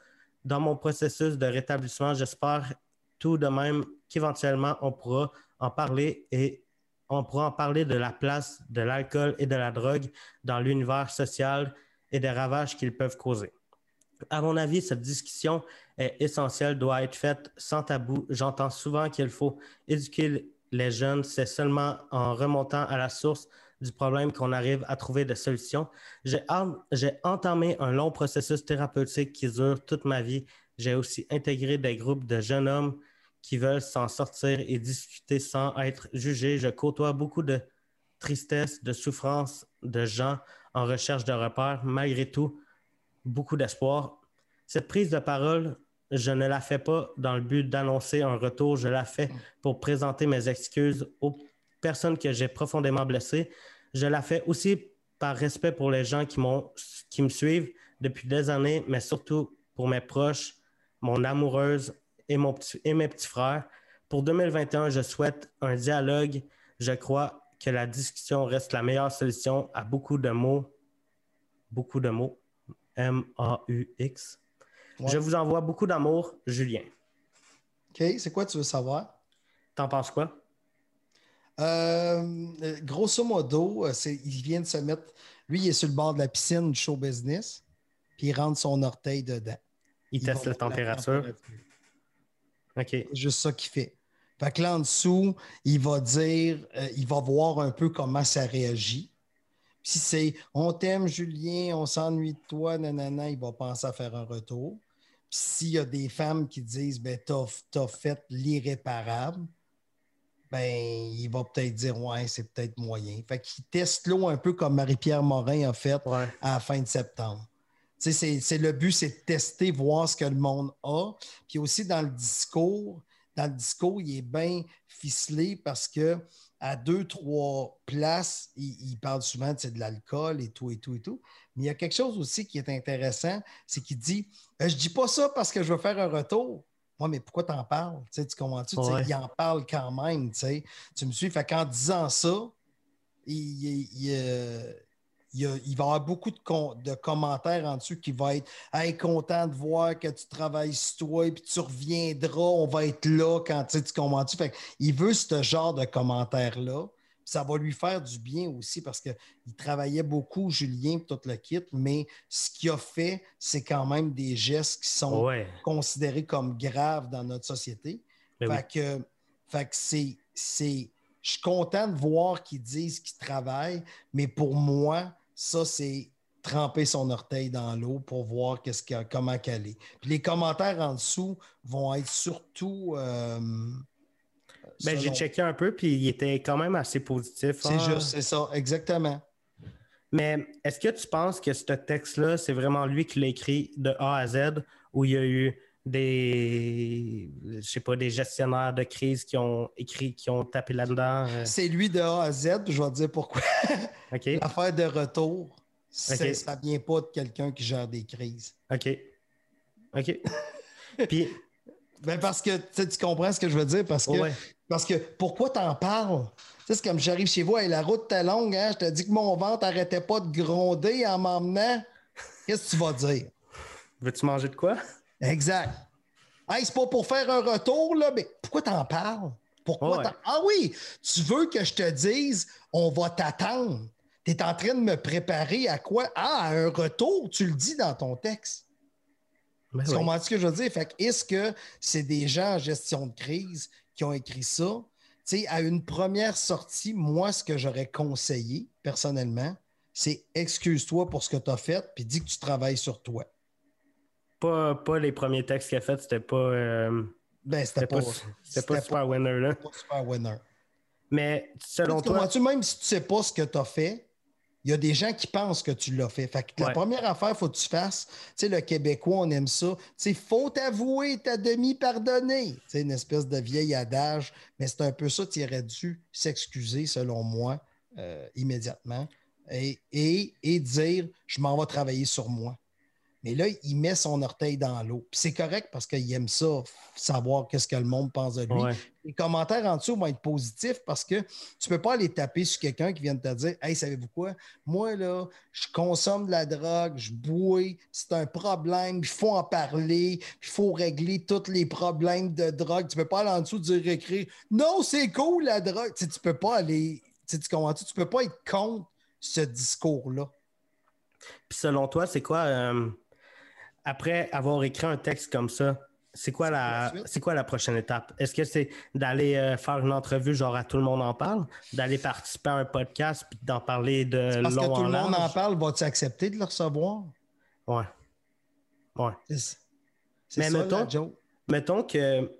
dans mon processus de rétablissement. J'espère tout de même qu'éventuellement on pourra en parler et on pourra en parler de la place de l'alcool et de la drogue dans l'univers social et des ravages qu'ils peuvent causer. À mon avis, cette discussion est essentielle, doit être faite sans tabou. J'entends souvent qu'il faut éduquer les jeunes. C'est seulement en remontant à la source du problème qu'on arrive à trouver des solutions. J'ai en- j'ai entamé un long processus thérapeutique qui dure toute ma vie. J'ai aussi intégré des groupes de jeunes hommes qui veulent s'en sortir et discuter sans être jugés. Je côtoie beaucoup de tristesse, de souffrance, de gens en recherche de repères. Malgré tout, beaucoup d'espoir. Cette prise de parole, je ne la fais pas dans le but d'annoncer un retour, je la fais pour présenter mes excuses aux personnes que j'ai profondément blessées. Je la fais aussi par respect pour les gens qui, qui me suivent depuis des années, mais surtout pour mes proches, mon amoureuse et, mon et mes petits frères. Pour 2021, je souhaite un dialogue. Je crois que la discussion reste la meilleure solution à beaucoup de mots. Beaucoup de mots. M-A-U-X. Ouais. Je vous envoie beaucoup d'amour, Julien. OK, c'est quoi tu veux savoir? T'en penses quoi? Euh, grosso modo, euh, il vient de se mettre. Lui, il est sur le bord de la piscine du show business, puis il rentre son orteil dedans. Il, teste la température. OK. C'est juste ça qu'il fait. Fait que là, en dessous, il va dire, euh, il va voir un peu comment ça réagit. Si c'est on t'aime, Julien, on s'ennuie de toi, nanana, il va penser à faire un retour. Puis s'il y a des femmes qui disent, ben, t'as, fait l'irréparable, ben, il va peut-être dire, ouais, c'est peut-être moyen. Fait qu'il teste l'eau un peu comme Marie-Pierre Morin a fait à la fin de septembre. C'est, c'est le but, c'est de tester, voir ce que le monde a. Puis aussi dans le discours, dans le discours, il est bien ficelé parce que à deux, trois places, il, parle souvent de l'alcool et tout, et tout, et tout. Mais il y a quelque chose aussi qui est intéressant, c'est qu'il dit Je euh, Je dis pas ça parce que je veux faire un retour. Moi, mais pourquoi t'en parles? Tu, comprends-tu? Il en parle quand même. Tu me suis. Fait qu'en disant ça, il, il, il, va y avoir beaucoup de, commentaires en dessous qui vont être Hey, content de voir que tu travailles sur toi et puis tu reviendras, on va être là quand tu commentes. Fait il veut ce genre de commentaires-là. Ça va lui faire du bien aussi parce qu'il travaillait beaucoup, Julien, tout le kit, mais ce qu'il a fait, c'est quand même des gestes qui sont considérés comme graves dans notre société. Ben fait, que, fait que c'est. Je suis content de voir qu'ils disent qu'ils travaillent, mais pour moi, ça, c'est tremper son orteil dans l'eau pour voir qu'est-ce comment qu'elle est. Puis les commentaires en dessous vont être surtout. Euh, ben, J'ai checké un peu, puis il était quand même assez positif. C'est hein. juste, c'est ça, exactement. Mais est-ce que tu penses que ce texte-là, c'est vraiment lui qui l'a écrit de A à Z, ou il y a eu des, je sais pas, des gestionnaires de crise qui ont écrit, qui ont tapé là-dedans? Euh? C'est lui de A à Z, je vais te dire pourquoi. [laughs] L'affaire de retour, ça ne vient pas de quelqu'un qui gère des crises. OK. OK. [laughs] Puis. Ben parce que tu comprends ce que je veux dire? Parce que, parce que pourquoi t'en parles? C'est comme j'arrive chez vous et la route est longue, hein? je te dis que mon ventre n'arrêtait pas de gronder en m'emmenant. Qu'est-ce que tu vas dire? Veux-tu manger de quoi? Exact. Hey, c'est pas pour faire un retour, là, mais pourquoi t'en parles? Pourquoi Ah oui, tu veux que je te dise, on va t'attendre. Tu es en train de me préparer à quoi? Ah, à un retour, tu le dis dans ton texte. Ben tu comprends ce que je veux dire? Fait est-ce que c'est des gens en gestion de crise qui ont écrit ça? Tu sais, à une première sortie, moi, ce que j'aurais conseillé, personnellement, c'est excuse-toi pour ce que tu as fait, puis dis que tu travailles sur toi pas, pas les premiers textes qu'il a fait, c'était pas. Euh, ben, c'était pas, c'était pas, super winner, là. Pas super winner. Mais selon toi. Tu, même si tu sais pas ce que tu as fait, il y a des gens qui pensent que tu l'as fait. Fait que la première affaire, il faut que tu fasses. Tu sais, le Québécois, on aime ça. Tu sais, faut t'avouer, t'as demi-pardonné. Tu sais, une espèce de vieil adage. Mais c'est un peu ça, tu aurais dû s'excuser, selon moi, euh, immédiatement. Et, et, et dire, je m'en vais travailler sur moi. Mais là, il met son orteil dans l'eau. C'est correct parce qu'il aime ça, savoir qu'est-ce que le monde pense de lui. Les commentaires en dessous vont être positifs parce que tu ne peux pas aller taper sur quelqu'un qui vient de te dire Hey, savez-vous quoi? Moi, là, je consomme de la drogue, je bois, c'est un problème, il faut en parler, il faut régler tous les problèmes de drogue. Tu ne peux pas aller en dessous dire écrire Non, c'est cool la drogue. Tu ne peux pas aller. Tu, tu, tu peux pas être contre ce discours-là. Puis selon toi, c'est quoi? Euh, après avoir écrit un texte comme ça, c'est quoi, la, c'est quoi la prochaine étape? Est-ce que c'est d'aller euh, faire une entrevue, genre à tout le monde en parle, d'aller participer à un podcast puis d'en parler de Parce que tout le monde en parle, vas-tu accepter de le recevoir? Ouais. Ouais. C'est, Mais mettons, mettons que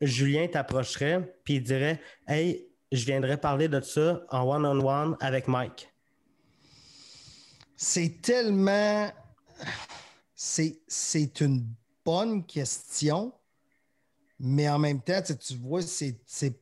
Julien t'approcherait puis il dirait Hey, je viendrais parler de ça en one-on-one avec Mike. C'est tellement c'est une bonne question, mais en même temps, tu vois, c'est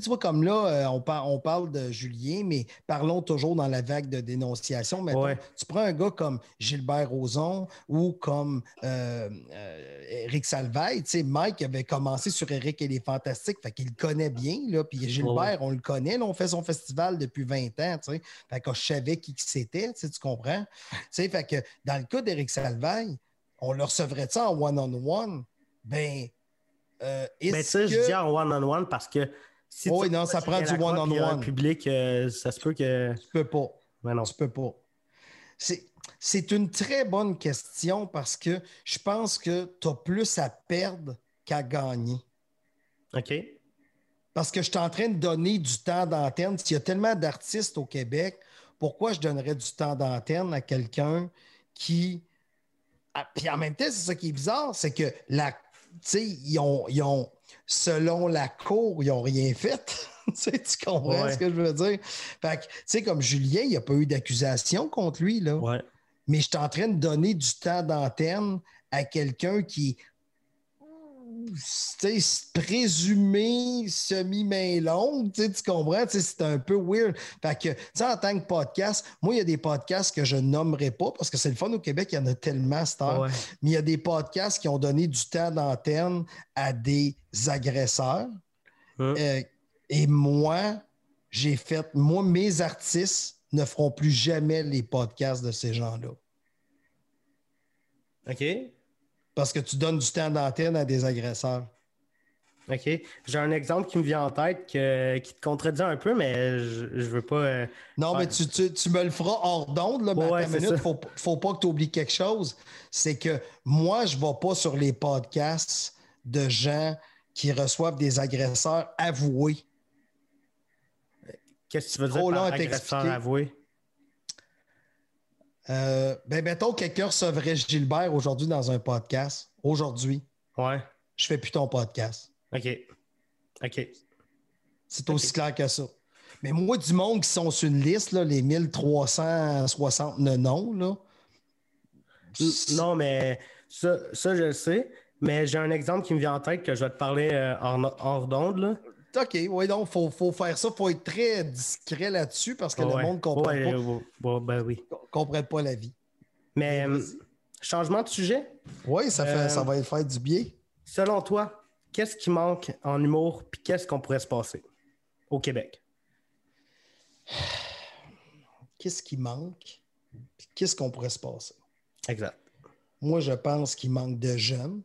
tu vois, comme là, euh, on, on, parle de Julien, mais parlons toujours dans la vague de dénonciation. Mais tu prends un gars comme Gilbert Rozon ou comme euh, euh, Eric Salvaille. Mike avait commencé sur Eric et les Fantastiques, fait qu'il le connaît bien. Là, puis Gilbert, on le connaît. on fait son festival depuis 20 ans. Fait que je savais qui c'était, tu comprends? fait que dans le cas d'Eric Salvaille, on le recevrait ça en one-on-one? Ben, ben, je dis en one-on-one parce que Si Oui, non, ça prend du la croix, puis il y a un one-on-one. public, euh, ça se peut que. Tu peux pas. Mais non. Tu peux pas. C'est, c'est une très bonne question parce que je pense que tu as plus à perdre qu'à gagner. OK. Parce que je suis en train de donner du temps d'antenne. S'il y a tellement d'artistes au Québec, pourquoi je donnerais du temps d'antenne à quelqu'un qui. Ah, puis en même temps, c'est ça qui est bizarre, c'est que la. Tu sais, ils ont, ils ont- selon la cour, ils n'ont rien fait. [laughs] tu, comprends Ouais. ce que je veux dire? Fait que, tu sais, comme Julien, il n'y a pas eu d'accusation contre lui, là. Ouais. Mais je suis en train de donner du temps d'antenne à quelqu'un qui présumé semi-main longue, tu comprends? C'est un peu weird. Fait que, tu sais, en tant que podcast, moi, il y a des podcasts que je nommerai pas parce que c'est le fun au Québec, il y en a tellement heure. Ouais. Mais il y a des podcasts qui ont donné du temps d'antenne à des agresseurs. Hum. Euh, et moi, j'ai fait, moi, mes artistes ne feront plus jamais les podcasts de ces gens-là. OK. Parce que tu donnes du temps d'antenne à des agresseurs. OK. J'ai un exemple qui me vient en tête que- qui te contredit un peu, mais je, je veux pas. euh, Non, mais tu, tu- tu me le feras hors d'onde, là, mais Ouais, minute, ça. faut, faut pas que tu oublies quelque chose. C'est que moi, je ne vais pas sur les podcasts de gens qui reçoivent des agresseurs avoués. Qu'est-ce que tu veux dire Trop par agresseur avoué? Euh, ben, mettons que quelqu'un recevrait Gilbert aujourd'hui dans un podcast. Aujourd'hui, Ouais. je fais plus ton podcast. OK. OK. C'est aussi clair que ça. Mais moi, du monde qui sont sur une liste, là, les 1360 noms, là. Non, mais ça, ça, je le sais. Mais j'ai un exemple qui me vient en tête que je vais te parler euh, hors, hors d'onde. OK, oui, donc, il faut, faut faire ça. Il faut être très discret là-dessus parce que le monde ne comprend, Ouais, pas, ouais, ben oui. comprend pas la vie. Mais euh, changement de sujet? Oui, ça, fait, Euh, ça va faire du bien. Selon toi, qu'est-ce qui manque en humour puis qu'est-ce qu'on pourrait se passer au Québec? [sighs] Qu'est-ce qui manque? Puis Qu'est-ce qu'on pourrait se passer? Exact. Moi, je pense qu'il manque de jeunes.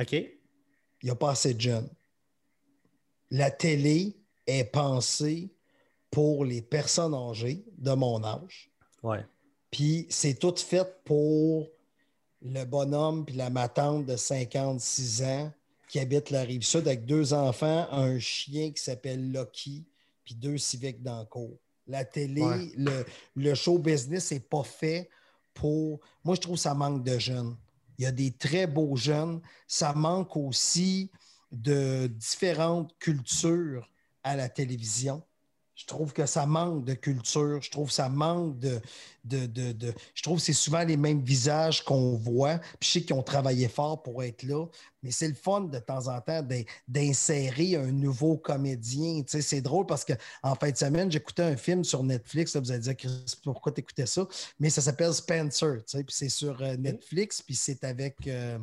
OK? Il n'y a pas assez de jeunes. La télé est pensée pour les personnes âgées de mon âge. Ouais. Puis c'est tout fait pour le bonhomme puis la matante de 56 ans qui habite la rive sud avec deux enfants, un chien qui s'appelle Lucky, puis deux civiques dans le. La télé, Ouais. le, le show business n'est pas fait pour. Moi, je trouve que ça manque de jeunes. Il y a des très beaux jeunes. Ça manque aussi de différentes cultures à la télévision. Je trouve que ça manque de culture. Je trouve que ça manque de. de, de- de- je trouve que c'est souvent les mêmes visages qu'on voit. Puis je sais qu'ils ont travaillé fort pour être là. Mais c'est le fun de temps en temps d'in- d'insérer un nouveau comédien. Tu sais, c'est drôle parce qu'en fin de semaine, j'écoutais un film sur Netflix. là, vous allez dire, Chris, pourquoi tu écoutais ça? Mais ça s'appelle Spencer. tu sais, Puis c'est sur euh, Netflix. Puis c'est avec. euh,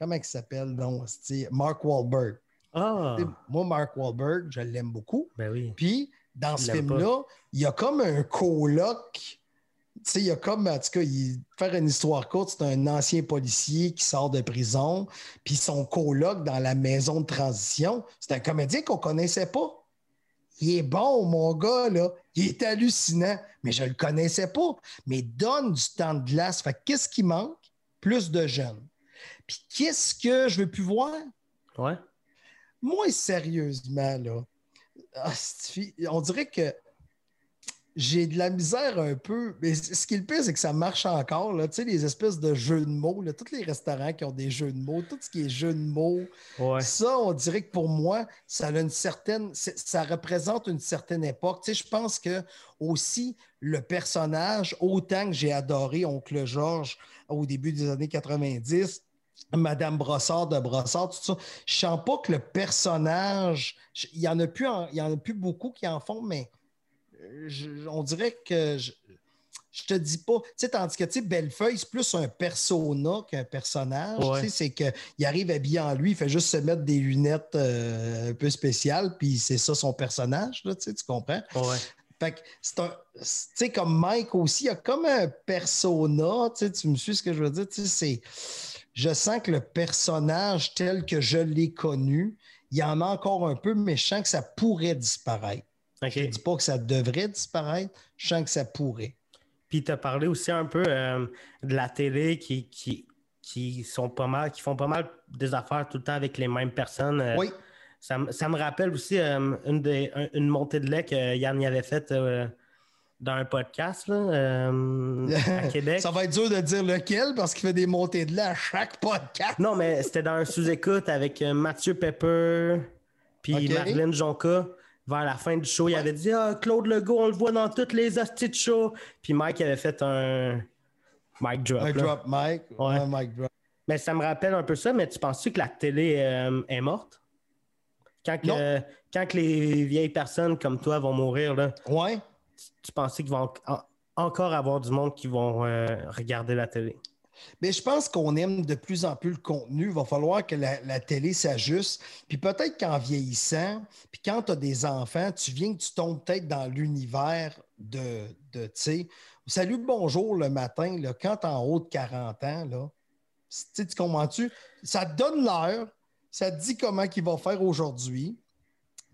comment il s'appelle? Non, Mark Wahlberg. Ah! Moi, Mark Wahlberg, je l'aime beaucoup. Ben oui. Puis, dans ce film-là, il y a comme un coloc. Tu sais, il y a comme, en tout cas, il, faire une histoire courte, c'est un ancien policier qui sort de prison, puis son coloc dans la maison de transition, c'est un comédien qu'on connaissait pas. Il est bon, mon gars, là. Il est hallucinant, mais je le connaissais pas. Mais donne du temps de glace. Fait que qu'est-ce qui manque? Plus de jeunes. Puis qu'est-ce que je veux plus voir? Ouais. Moi, sérieusement, là, on dirait que j'ai de la misère un peu. Mais ce qui est le pire, c'est que ça marche encore. Là. Tu sais, les espèces de jeux de mots, là, tous les restaurants qui ont des jeux de mots, tout ce qui est jeux de mots, Ouais. ça, on dirait que pour moi, ça a une certaine. Ça représente une certaine époque. Tu sais, je pense que aussi le personnage, autant que j'ai adoré Oncle Georges au début des années 90, Madame Brossard de Brossard, tout ça. Je sens pas que le personnage, il y en a plus, en- il y en a plus beaucoup qui en font, mais euh, je- on dirait que je, je te dis pas, tu sais, tandis que tu sais, Bellefeuille, c'est plus un persona qu'un personnage. Ouais. Tu sais, c'est qu'il arrive habillé en lui, il fait juste se mettre des lunettes euh, un peu spéciales, puis c'est ça son personnage, là, tu sais, tu comprends? Ouais. Fait que c'est un. Tu sais, comme Mike aussi, il y a comme un persona, tu sais, tu me suis ce que je veux dire? Tu sais, c'est. Je sens que le personnage tel que je l'ai connu il y en a encore un peu, mais je sens que ça pourrait disparaître. Je ne dis pas que ça devrait disparaître, je sens que ça pourrait. Puis tu as parlé aussi un peu euh, de la télé qui, qui, qui, sont pas mal, qui font pas mal des affaires tout le temps avec les mêmes personnes. Euh, oui. Ça, me rappelle aussi euh, une, des, une montée de lait que Yann y avait faite dans un podcast là, à [laughs] Québec. ça va être dur de dire lequel parce qu'il fait des montées de lait à chaque podcast. Non, mais c'était dans un sous-écoute avec Mathieu Pepper puis Marlène Jonca vers la fin du show, il avait dit Ah, Claude Legault, on le voit dans toutes les hosties de show. Puis Mike avait fait un mic drop. Un drop Mike. Ouais. Un mic drop. Mais ça me rappelle un peu ça, mais tu penses-tu que la télé euh, est morte? Quand, quand les vieilles personnes comme toi vont mourir, là, ouais. Tu, penses qu'il va encore avoir du monde qui vont euh, regarder la télé? Mais je pense qu'on aime de plus en plus le contenu. Il va falloir que la, télé s'ajuste. Puis peut-être qu'en vieillissant, puis quand tu as des enfants, tu viens que tu tombes peut-être dans l'univers de, de tu salut, bonjour le matin, là, quand tu en haut de 40 ans, là, tu comprends-tu? Ça te donne l'heure, ça te dit comment il va faire aujourd'hui,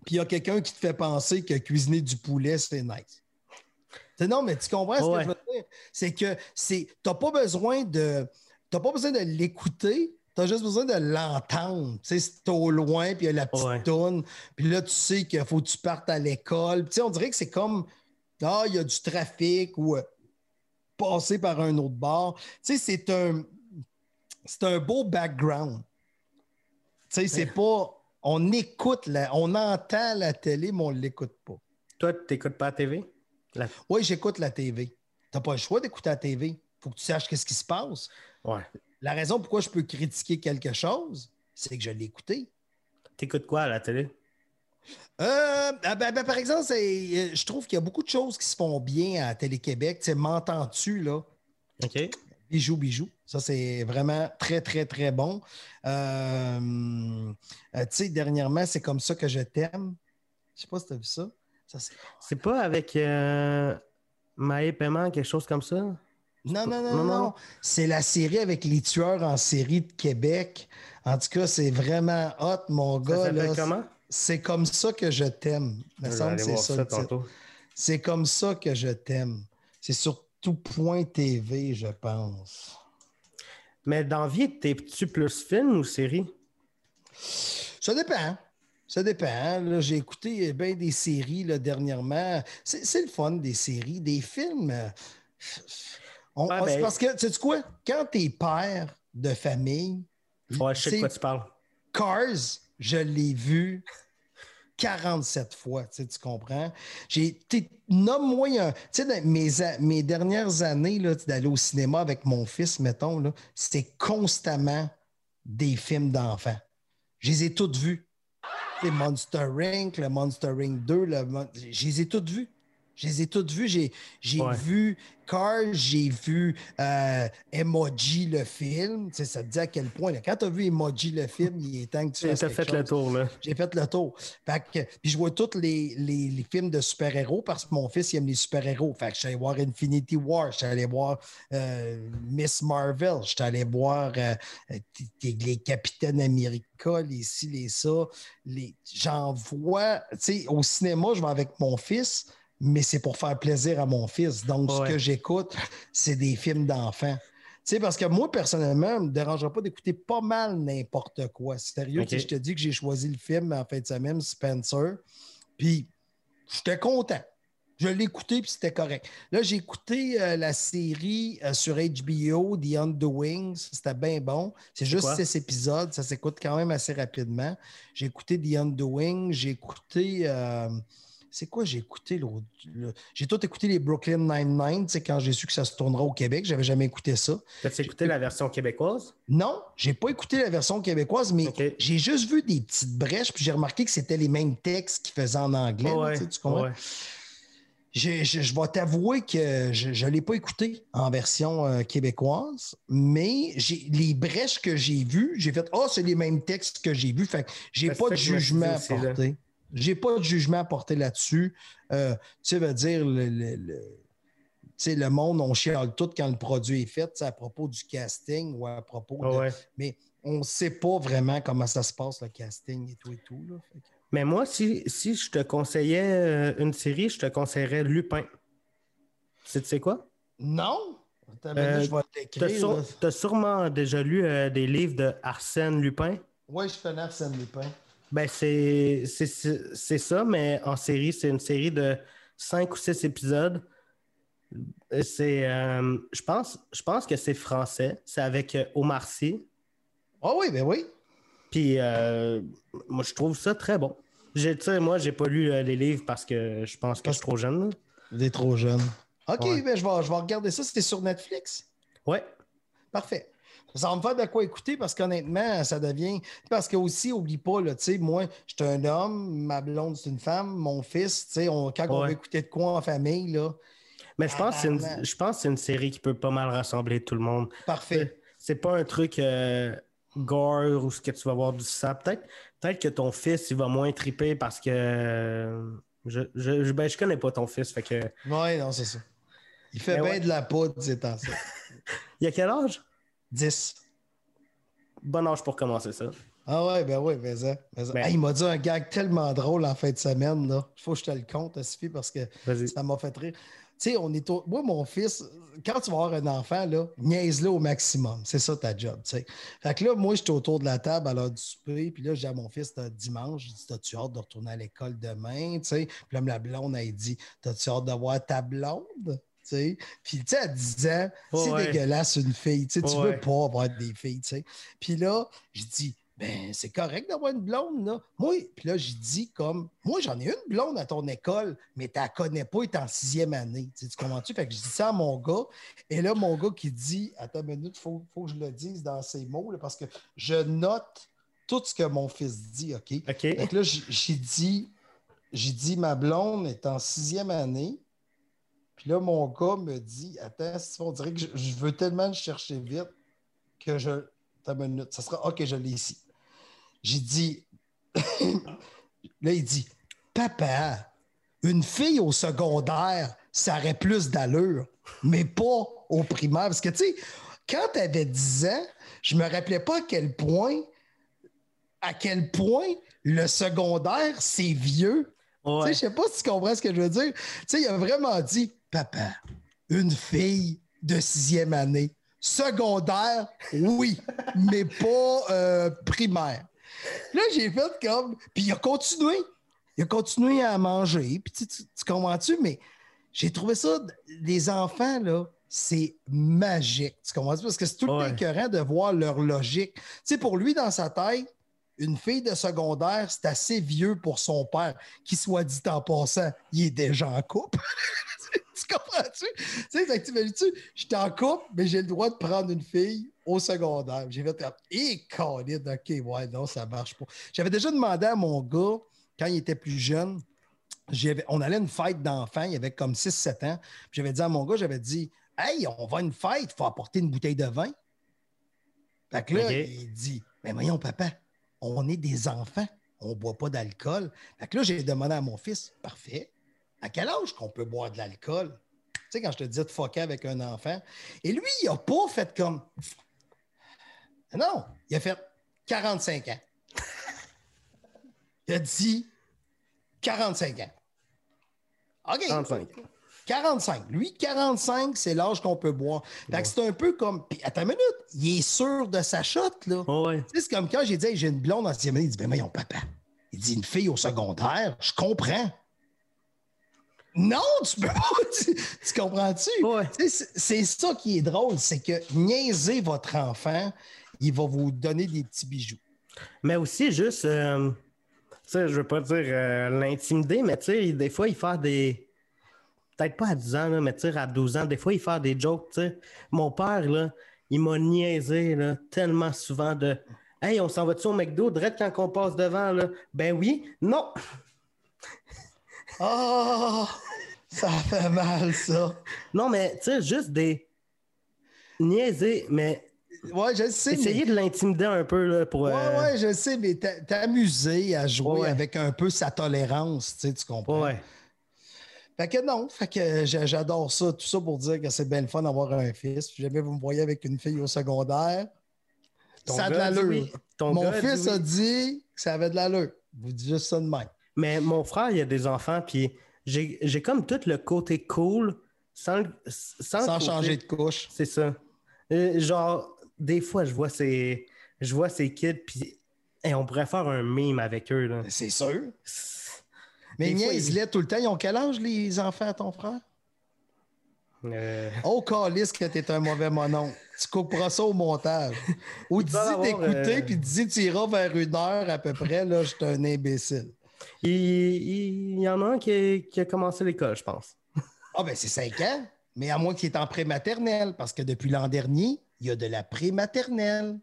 puis il y a quelqu'un qui te fait penser que cuisiner du poulet, c'est nice. Non, mais tu comprends ce que je veux dire? C'est que tu n'as pas besoin de. pas besoin de l'écouter, tu as juste besoin de l'entendre. Tu sais, c'est au loin, puis il y a la petite toune, puis là, tu sais qu'il faut que tu partes à l'école. Tu sais, on dirait que c'est comme Ah, il y a du trafic ou euh, passer par un autre bar. Tu sais, c'est un. C'est un beau background. Tu sais, c'est pas. On écoute, la, on entend la télé, mais on ne l'écoute pas. Toi, tu n'écoutes pas la TV? Oui, j'écoute la TV. Tu n'as pas le choix d'écouter la TV. Il faut que tu saches ce qui se passe. Ouais. La raison pourquoi je peux critiquer quelque chose, c'est que je l'ai écouté. Tu écoutes quoi à la télé? Euh, ah, ben, ben, par exemple, euh, je trouve qu'il y a beaucoup de choses qui se font bien à Télé-Québec. Tu sais, m'entends-tu, là? OK. Bijou, bijou. Ça, c'est vraiment très, très, très bon. Euh, tu sais, dernièrement, c'est comme ça que je t'aime. Je sais pas si tu as vu ça. C'est pas avec euh, Maë Paiement, quelque chose comme ça? Non, non, non, non, C'est la série avec les tueurs en série de Québec. En tout cas, c'est vraiment hot, mon gars. comment? C'est comme ça que je t'aime. c'est ça. c'est comme ça que je t'aime. C'est surtout Point TV, je pense. Mais dans vie, t'es-tu plus film ou série? Ça dépend. Ça dépend. Hein. J'ai écouté bien des séries là, dernièrement. C'est le fun des séries. Des films. Euh, ben parce que, tu sais quoi? Quand tu es père de famille. Ouais, je sais de quoi tu parles. Cars, je l'ai vu 47 fois, tu, comprends? J'ai. Nomme-moi un. Tu sais, mes, mes dernières années d'aller au cinéma avec mon fils, mettons, c'est constamment des films d'enfants. Je les ai toutes vues les Monster Inc., le Monster Inc. 2, le, je les ai toutes vues. Je les ai toutes vues. J'ai, vu Cars, j'ai vu euh, Emoji le film. Tu sais, ça te dit à quel point. quand tu as vu Emoji le film, il est temps que tu fasses. fait le tour, là. J'ai fait le tour. puis je vois tous les, les, films de super-héros parce que mon fils il aime les super-héros. Fait que je suis allé voir Infinity War, je suis allé voir euh, Miss Marvel, je suis allé voir euh, les Capitaines America, les ci, les ça. Les... J'en vois, tu sais, au cinéma, je vais avec mon fils mais c'est pour faire plaisir à mon fils. Donc, ce que j'écoute, c'est des films d'enfants. Tu sais, parce que moi, personnellement, ne me dérangera pas d'écouter pas mal n'importe quoi. Sérieux, je te dis que j'ai choisi le film en fin de semaine, Spencer, puis j'étais content. Je l'ai écouté, puis c'était correct. Là, j'ai écouté euh, la série euh, sur HBO, The Undoings. C'était bien bon. C'est juste six épisodes. Ça s'écoute quand même assez rapidement. J'ai écouté The Undoing. J'ai écouté... Euh, c'est quoi j'ai écouté l'autre? J'ai tout écouté les Brooklyn Nine-Nine, quand j'ai su que ça se tournera au Québec. J'avais jamais écouté ça. As-tu écouté la version québécoise? Non, j'ai pas écouté la version québécoise, mais j'ai juste vu des petites brèches, puis j'ai remarqué que c'était les mêmes textes qu'ils faisaient en anglais. tu comprends? Je, vais t'avouer que je ne l'ai pas écouté en version euh, québécoise, mais les brèches que j'ai vues, j'ai fait Ah, oh, c'est les mêmes textes que j'ai vus. Fait j'ai pas de jugement à porter. J'ai pas de jugement à porter là-dessus. Euh, tu veut dire, le, le, le, monde, on chiale tout quand le produit est fait, à propos du casting ou à propos de. Mais on ne sait pas vraiment comment ça se passe, le casting et tout et tout. Là. Que- Mais moi, si, si je te conseillais euh, une série, je te conseillerais Lupin. Tu sais quoi? Non! Attends, Euh, je vais sur- là. t'as sûrement déjà lu euh, des livres de Arsène Lupin? Oui, je connais Arsène Lupin. Ben, c'est ça, mais en série, c'est une série de cinq ou six épisodes. Euh, C'est, euh, je pense, je pense que c'est français. C'est avec euh, Omar Sy. Ah oui, ben oui. Puis, euh, moi, je trouve ça très bon. Tu sais, moi, j'ai pas lu les livres parce que je pense que je suis trop jeune. Il est trop jeune. OK, Ouais. ben je, vais, je vais regarder ça. C'était sur Netflix? Ouais. Parfait. Ça va me faire de quoi écouter parce qu'honnêtement, ça devient. Parce que aussi, oublie pas, là, tu sais, moi, je suis un homme, ma blonde, c'est une femme, mon fils, tu sais, on- quand on va écouter de quoi en famille, là, Mais je pense, que c'est une- Tabarnak. je pense que c'est une série qui peut pas mal rassembler tout le monde. parfait. C'est pas un truc euh, gore ou ce que tu vas voir du sang. Peut-être peut que ton fils, il va moins triper parce que. euh, je, je, je- ben, je connais pas ton fils. Fait que. Oui, non, c'est ça. Il fait bien ouais. de la poudre ces temps-ci. [laughs] Il a quel âge? 10. Bon âge pour commencer ça. Ah ouais, ben oui, mais ça. mais ça. Ben- Hey, il m'a dit un gag tellement drôle en fin de semaine, là. Il faut que je te le compte, suffit parce que ça m'a fait rire. Tu sais, on est au- Moi, mon fils, quand tu vas avoir un enfant, là, niaise-le au maximum. C'est ça ta job, sais. Fait que là, moi, j'étais autour de la table à l'heure du souper, puis là, j'ai à mon fils, dimanche, j'ai dit, t'as-tu hâte de retourner à l'école demain, sais? Puis là, la blonde, elle dit, t'as-tu hâte de voir ta blonde? Puis, tu sais, à 10 ans, c'est Ouais. dégueulasse une fille. Tu Ouais. veux pas avoir des filles, tu sais. Puis là, je dis, ben, c'est correct d'avoir une blonde, là. Moi, puis là, j'ai dit comme, moi, j'en ai une blonde à ton école, mais tu la connais pas, elle est en sixième année. Tu, sais, tu comprends-tu? Fait que je dis ça à mon gars. Et là, mon gars qui dit, attends une minute, il faut, faut que je le dise dans ces mots, là, parce que je note tout ce que mon fils dit, OK? OK. Fait que là, j'ai dit, j'ai dit, ma blonde est en sixième année. Puis là, mon gars me dit, attends, si on dirait que je, je veux tellement le chercher vite que je. Attends une minute, ça sera. OK, je l'ai ici. J'ai dit. [coughs] là, il dit, papa, une fille au secondaire, ça aurait plus d'allure, mais pas au primaire. Parce que, tu sais, quand tu avais 10 ans, je me rappelais pas à quel point à quel point le secondaire, c'est vieux. Tu sais, Ouais. Je sais pas si tu comprends ce que je veux dire. Tu sais, il a vraiment dit Papa, une fille de sixième année. Secondaire, oui, [laughs] mais pas euh, primaire. Là, j'ai fait comme. Puis il a continué. Il a continué à manger. Puis tu, tu- tu comprends-tu? Mais j'ai trouvé ça, les enfants, là, c'est magique. Tu comprends-tu? Parce que c'est tout le temps Ouais. écœurant de voir leur logique. Tu sais, pour lui, dans sa tête, une fille de secondaire, c'est assez vieux pour son père, qui soit dit en passant, il est déjà en couple. [laughs] tu [laughs] comprends-tu? Tu sais, je suis en couple, mais j'ai le droit de prendre une fille au secondaire. J'ai fait hé, Colin, OK, ouais, non, ça marche pas. J'avais déjà demandé à mon gars, quand il était plus jeune, on allait à une fête d'enfants, il avait comme 6-7 ans. J'avais dit à mon gars, j'avais dit, hey, on va à une fête, il faut apporter une bouteille de vin. Fait que là, il dit, mais voyons, papa, on est des enfants, on ne boit pas d'alcool. Fait que là, j'ai demandé à mon fils, parfait, à quel âge qu'on peut boire de l'alcool? Tu sais, quand je te disais de foquer avec un enfant. Et lui, il n'a pas fait comme. Non, il a fait 45 ans. Il a dit 45 ans. OK. 35. 45. Lui, 45, c'est l'âge qu'on peut boire. Fait que c'est un peu comme. Puis, attends une minute, il est sûr de sa shot, là. Ouais. Tu sais, c'est comme quand j'ai dit, Hey, j'ai une blonde en sixième année, il dit, ben, voyons, papa. Il dit, une fille au secondaire, je comprends. Non, tu peux pas. [laughs] Tu, tu comprends-tu? Ouais. C'est ça qui est drôle, c'est que niaiser votre enfant, il va vous donner des petits bijoux. Mais aussi, juste, euh, je veux pas dire euh, l'intimider, mais tu sais, des fois, il fait des. Peut-être pas à 10 ans, là, mais tu sais, à 12 ans, des fois, il fait des jokes, tu sais. Mon père, là, il m'a niaisé, là, tellement souvent de. Hey, on s'en va-tu au McDo, direct quand on passe devant, là? Ben oui, non. Oh, ça fait mal, ça. Non, mais tu sais, juste des. Niaiser, mais Ouais, je sais. essayer mais- de l'intimider un peu, là, pour. Ouais, euh, ouais, je sais, mais t'a- t'amuser à jouer Ouais. avec un peu sa tolérance, tu sais, tu comprends? ouais. Fait que non, fait que j'a- j'adore ça, tout ça pour dire que c'est bien le fun d'avoir un fils. Si jamais vous me voyez avec une fille au secondaire, Ton ça a de l'allure. oui. Mon dit fils a dit que ça avait de l'allure. Vous dites juste ça de même. Mais mon frère, il a des enfants, puis j'ai comme tout le côté cool sans, sans, Sans côté- changer de couche. C'est ça. Euh, genre, des fois, je vois ces, je vois ces kids, puis hey, on pourrait faire un meme avec eux. C'est sûr. Mais Des fois, niaise-les tout le temps. Ils ont quel âge, les enfants à ton frère? Euh, Oh, calice que t'es un mauvais monon. Tu couperas ça au montage. [laughs] Ou dis d'écouter, euh, puis dis tu iras vers une heure à peu près. Là, je suis un imbécile. Il, il- il y en a un qui a, qui a commencé l'école, je pense. Ah, ben c'est 5 ans. Mais à moins qu'il est en prématernelle, parce que depuis l'an dernier, il y a de la prématernelle.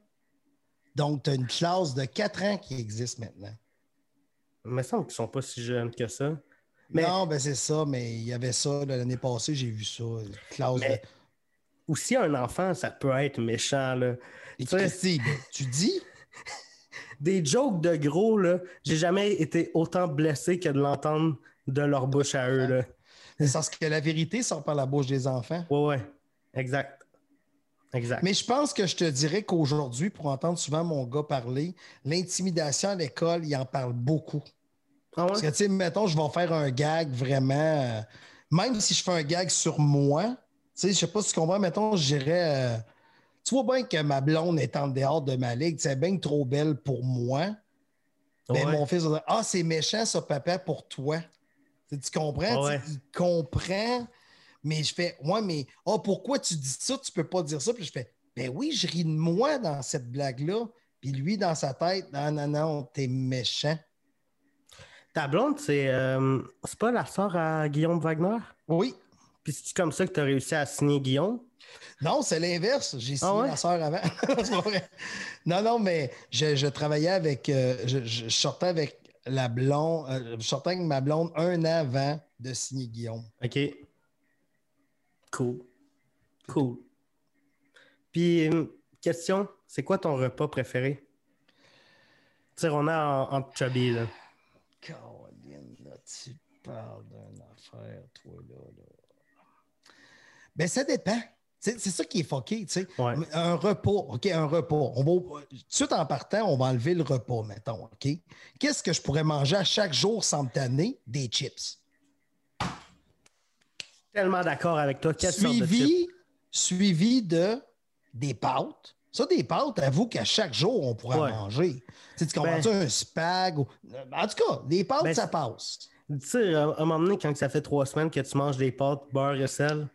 Donc, tu as une classe de 4 ans qui existe maintenant. Il me semble qu'ils sont pas si jeunes que ça. Mais- Non, ben c'est ça, mais il y avait ça l'année passée, j'ai vu ça. une Classe Mais- Aussi, un enfant, ça peut être méchant. Là. de. Et tu sais- Christy, ben, tu dis? Des jokes de gros, là, j'ai jamais été autant blessé que de l'entendre de leur bouche à eux. Là. C'est parce que la vérité sort par la bouche des enfants. Ouais, ouais. Exact. Exact. Mais je pense que je te dirais qu'aujourd'hui, pour entendre souvent mon gars parler, l'intimidation à l'école, il en parle beaucoup. Ah ouais? Parce que, tu sais, mettons, je vais faire un gag vraiment. euh, même si je fais un gag sur moi, tu sais, je sais pas si tu comprends, mettons, je dirais. euh, tu vois bien que ma blonde est en dehors de ma ligue, c'est bien trop belle pour moi. Mais mon fils va dire Ah, c'est méchant, ça, papa, pour toi. Tu comprends? Ouais. Tu sais, Il comprend, mais je fais Ouais, mais ah, pourquoi tu dis ça? Tu peux pas dire ça. Puis je fais Ben oui, je ris de moi dans cette blague-là. Puis lui, dans sa tête, non, non, non, t'es méchant. Ta blonde, c'est euh, c'est pas la sœur à Guillaume Wagner? Oui. Puis c'est comme ça que tu as réussi à signer Guillaume? Non, c'est l'inverse. J'ai signé Ah ouais? ma soeur avant. [laughs] Non, non, mais je, je travaillais avec. euh, je, je- je sortais avec la blonde. euh, je sortais avec ma blonde un an avant de signer Guillaume. OK. Cool. Cool. Puis, une question, c'est quoi ton repas préféré? Tu sais, on a en, en chubby, là. Caroline, là, tu parles d'une affaire, toi, là. là. Ben, ça dépend. C'est ça qui est fucké, tu sais. Ouais. Un repas, OK, un repas. On va, tout de suite en partant, on va enlever le repas, mettons, OK? Qu'est-ce que je pourrais manger à chaque jour sans me tanner? Des chips. Tellement d'accord avec toi. Quelle sorte de suivi, suivi de des pâtes. Ça, des pâtes, avoue qu'à chaque jour, on pourrait Ouais. manger. Tu, sais, tu comprends Ben- un spag? ou- En tout cas, des pâtes, Ben, ça passe. Tu sais, à un moment donné, quand ça fait trois semaines que tu manges des pâtes, beurre et sel,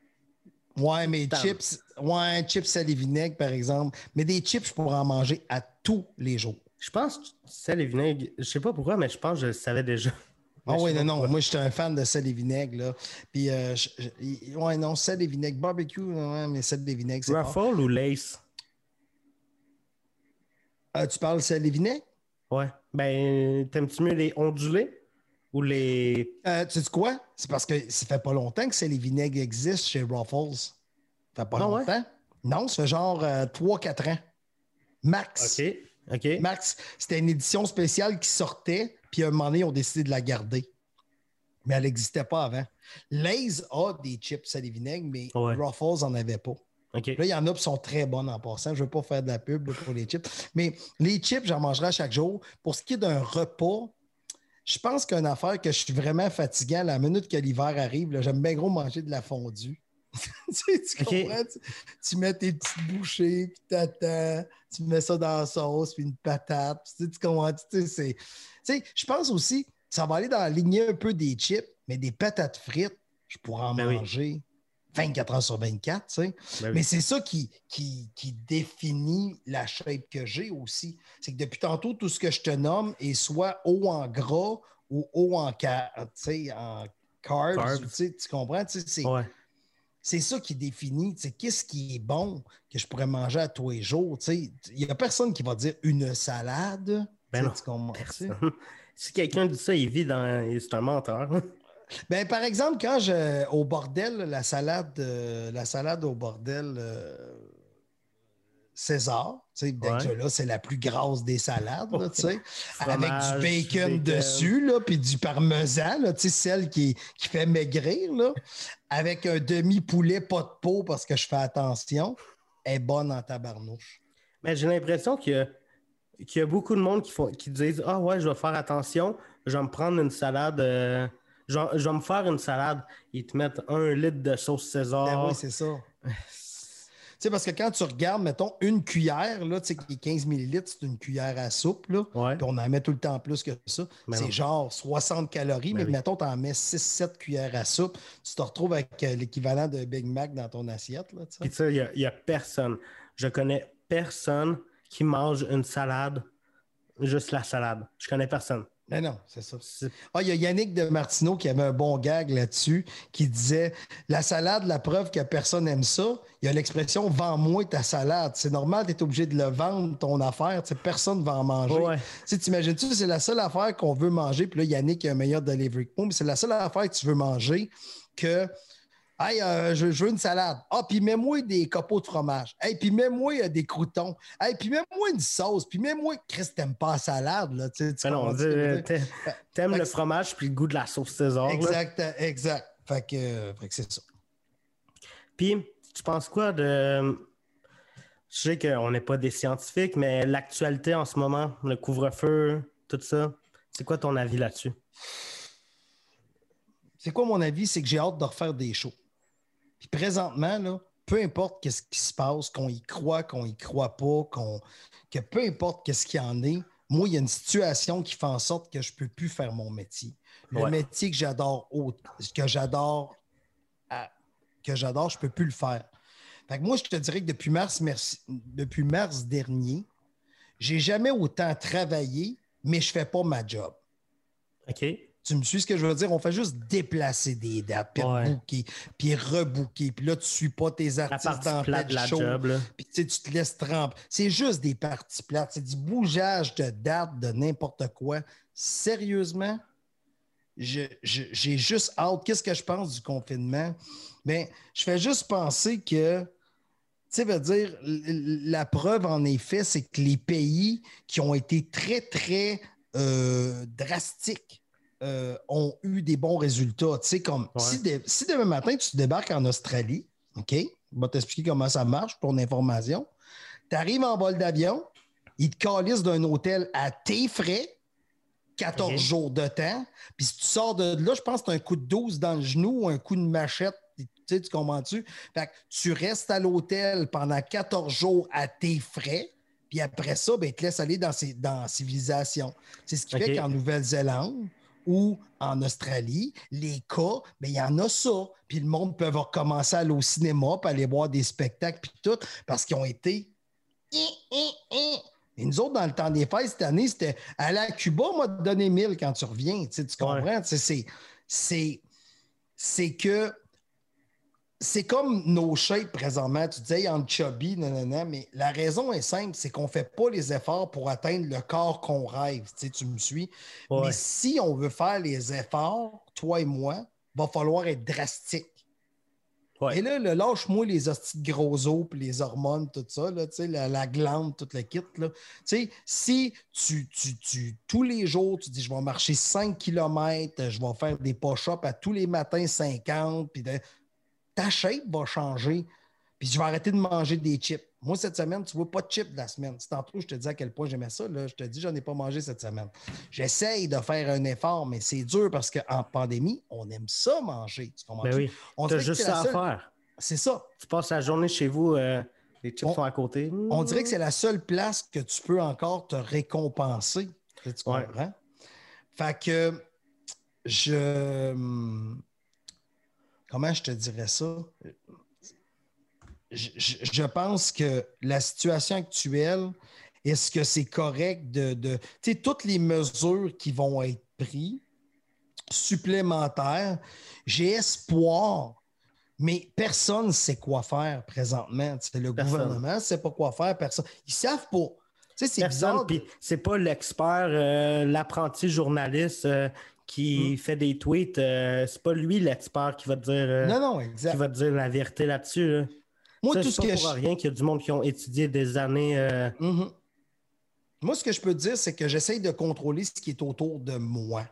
Ouais, mais chips, ouais, chips sel et vinaigre, par exemple. Mais des chips, je pourrais en manger à tous les jours. je pense que sel et vinaigre, je sais pas pourquoi, mais je pense que je le savais déjà. Ah oui, non, non. pourquoi. Moi, j'étais un fan de sel et vinaigre, là. Puis, euh, je- je- ouais, non, sel et vinaigre. Barbecue, ouais, mais sel et vinaigre, c'est. Ruffle ou Lace? Euh, tu parles sel et vinaigre? Ouais. Ben, t'aimes-tu mieux les ondulés? Ou les. Euh, tu sais quoi? C'est parce que ça fait pas longtemps que c'est les vinaigres existent chez Ruffles. Ça fait pas Ah ouais? longtemps. Non, ça fait genre 3-4 ans. Max. OK. OK. Max, c'était une édition spéciale qui sortait, puis à un moment donné, ils ont décidé de la garder. Mais elle n'existait pas avant. Lay's a des chips à les vinaigres, mais Ouais. Ruffles n'en avait pas. Là, il y en a qui sont très bonnes en passant. Je ne veux pas faire de la pub là, pour les chips. Mais les chips, j'en mangerai à chaque jour. Pour ce qui est d'un repas, je pense qu'une affaire que je suis vraiment fatigué à la minute que l'hiver arrive, j'aime bien gros manger de la fondue. [laughs] tu, comprends? Tu, tu mets tes petites bouchées, puis t'attends, tu mets ça dans la sauce, puis une patate. puis Tu, sais, tu comprends? Tu sais, c'est- tu sais, je pense aussi, ça va aller dans la lignée un peu des chips, mais des patates frites, je pourrais en Ben oui. Manger 24 heures sur 24, tu sais. Ben oui. Mais c'est ça qui, qui, qui définit la shape que j'ai aussi. C'est que depuis tantôt, tout ce que je te nomme est soit haut en gras ou haut en, en carbs. Carbs. tu sais, tu comprends? Tu sais, C'est Ouais. c'est ça qui définit tu sais, qu'est-ce qui est bon que je pourrais manger à tous les jours. tu sais. Il n'y a personne qui va dire une salade. Ben non, tu comprends, [laughs] si quelqu'un dit ça, il vit dans. C'est un menteur. Ben, par exemple, quand je au bordel, la salade, euh, la salade au bordel euh, César, Ouais. là, c'est la plus grasse des salades, là, [laughs] avec du bacon, bacon. dessus, puis du parmesan, là, celle qui, qui fait maigrir, là, avec un demi-poulet pas de peau parce que je fais attention, est bonne en tabarnouche. Mais j'ai l'impression qu'il y, a- qu'il y a beaucoup de monde qui, font, qui disent Ah ouais, je vais faire attention, je vais me prendre une salade, euh, je, vais, je vais me faire une salade. Ils te mettent un litre de sauce César. Ben oui, c'est ça. Tu sais, parce que quand tu regardes, mettons, une cuillère, là, tu sais, qui est 15 millilitres, c'est une cuillère à soupe, là. Ouais. Puis on en met tout le temps plus que ça. Ben c'est genre 60 calories, Ben mais oui. mettons, tu en mets 6-7 cuillères à soupe. Tu te retrouves avec euh, l'équivalent de Big Mac dans ton assiette, là, tu sais. Puis tu sais, il y a- il y a, personne. Je connais personne qui mange une salade, juste la salade. Je connais personne. Mais non, c'est ça. Ah, il y a Yannick de Martineau qui avait un bon gag là-dessus, qui disait La salade, la preuve que personne aime ça. Il y a l'expression Vends-moi ta salade. C'est normal, tu es obligé de le vendre, ton affaire. Tu personne ne va en manger. Ouais. Tu sais, t'imagines-tu, c'est la seule affaire qu'on veut manger. Puis là, Yannick a un meilleur delivery que moi, mais c'est la seule affaire que tu veux manger que. Hey, euh, je, je veux une salade. Ah, puis mets-moi des copeaux de fromage. Hey, puis mets-moi euh, des croutons. Hey, puis mets-moi une sauce. Puis mets-moi. Chris, t'aimes pas la salade, là. Tu tu Ben non, t'aimes le fromage puis le goût de la sauce César. là. Exact, exact. Fait que, euh, fait que c'est ça. Puis, tu penses quoi de. Je sais qu'on n'est pas des scientifiques, mais l'actualité en ce moment, le couvre-feu, tout ça, c'est quoi ton avis là-dessus? C'est quoi mon avis? C'est que j'ai hâte de refaire des shows. Puis présentement, là, peu importe qu'est-ce qui se passe, qu'on y croit, qu'on y croit pas, qu'on, que peu importe qu'est-ce qu'il y en est, moi, il y a une situation qui fait en sorte que je peux plus faire mon métier. Le Ouais. métier que j'adore, que j'adore, que j'adore, je peux plus le faire. Fait que moi, je te dirais que depuis mars, merci- depuis mars dernier, j'ai jamais autant travaillé, mais je fais pas ma job. OK? Tu me suis ce que je veux dire? On fait juste déplacer des dates, puis Ouais. rebooker, puis rebooker. Puis là, tu suis pas tes artistes dans plate de la show. job, là. Puis tu te laisses tremper. C'est juste des parties plates. C'est du bougeage de dates, de n'importe quoi. Sérieusement, j'ai juste hâte. Qu'est-ce que je pense du confinement? Mais je fais juste penser que, tu veut dire, la preuve en effet, c'est que les pays qui ont été très, très euh, drastiques euh, ont eu des bons résultats. Tu sais, comme Ouais. si, de- si demain matin, tu débarques en Australie, OK? Je vais t'expliquer comment ça marche pour l'information. Tu arrives en vol d'avion, ils te calissent d'un hôtel à tes frais, 14 Ok. jours de temps. Puis si tu sors de là, je pense que tu as un coup de 12 dans le genou ou un coup de machette. Tu sais, tu comprends-tu? Fait que tu restes à l'hôtel pendant 14 jours à tes frais. Puis après ça, ben, ils te laissent aller dans, ces- dans la civilisation. C'est ce qui Ok. fait qu'en Nouvelle-Zélande ou en Australie, les cas, ben, il y en a ça. Puis le monde peut recommencer à aller au cinéma, puis aller voir des spectacles, puis tout, parce qu'ils ont été. Et nous autres, dans le temps des fêtes, cette année, c'était aller à Cuba, moi, te donner 1000 quand tu reviens. Tu, sais, tu comprends? Tu sais, C'est, c'est, c'est que c'est comme nos shapes présentement. Tu disais, en chubby, nanana, mais la raison est simple, c'est qu'on ne fait pas les efforts pour atteindre le corps qu'on rêve. Tu, sais, tu me suis? Ouais. Mais si on veut faire les efforts, toi et moi, va falloir être drastique. Ouais. Et là, le lâche-moi les hosties de gros os, puis les hormones, tout ça, là, la, la glande, tout le kit. Là. Tu sais, si tu, tu, tu- tous les jours, tu dis, je vais marcher 5 km, je vais faire des push-ups à tous les matins 50, puis de- ta shape va changer. Puis je vais arrêter de manger des chips. Moi, cette semaine, tu vois pas de chips de la semaine. C'est tantôt, je te dis à quel point j'aimais ça. Là. Je te dis, j'en ai pas mangé cette semaine. J'essaye de faire un effort, mais c'est dur parce qu'en pandémie, on aime ça manger. Tu comprends? Ben oui. On que juste ça à seule- faire. C'est ça. Tu passes la journée chez vous, euh, les chips On- sont à côté. On dirait que c'est la seule place que tu peux encore te récompenser. Tu tu Ouais. comprends? Fait que je. Comment je te dirais ça? Je, je- je pense que la situation actuelle, est-ce que c'est correct de. de tu sais, toutes les mesures qui vont être prises supplémentaires, j'ai espoir mais personne ne sait quoi faire présentement. Le Personne. gouvernement ne sait pas quoi faire. Personne. Ils savent pas. Tu sais, c'est bizarre. puis c'est pas l'expert, euh, l'apprenti journaliste euh, qui Mm. fait des tweets. euh, c'est pas lui l'expert qui va te dire, euh, Non, non, qui va te dire la vérité là-dessus. là. Moi, Ça, tout ce pas que pour je... rien qu'il y a du monde qui ont étudié des années. euh, Mhm. Moi, ce que je peux te dire, c'est que j'essaye de contrôler ce qui est autour de moi.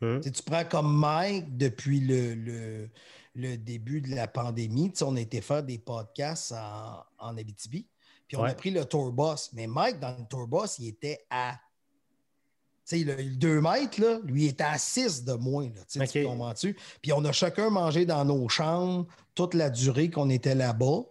hein. Tu prends comme Mike depuis le, le, le début de la pandémie. On a été faire des podcasts en, en Abitibi. Puis on a pris le tourbus. Mais Mike, dans le tourbus, il était à. Sais, le 2 mètres, là, lui, était à 6 de moins. Là, tu comprends-tu? Puis on a chacun mangé dans nos chambres toute la durée qu'on était là-bas.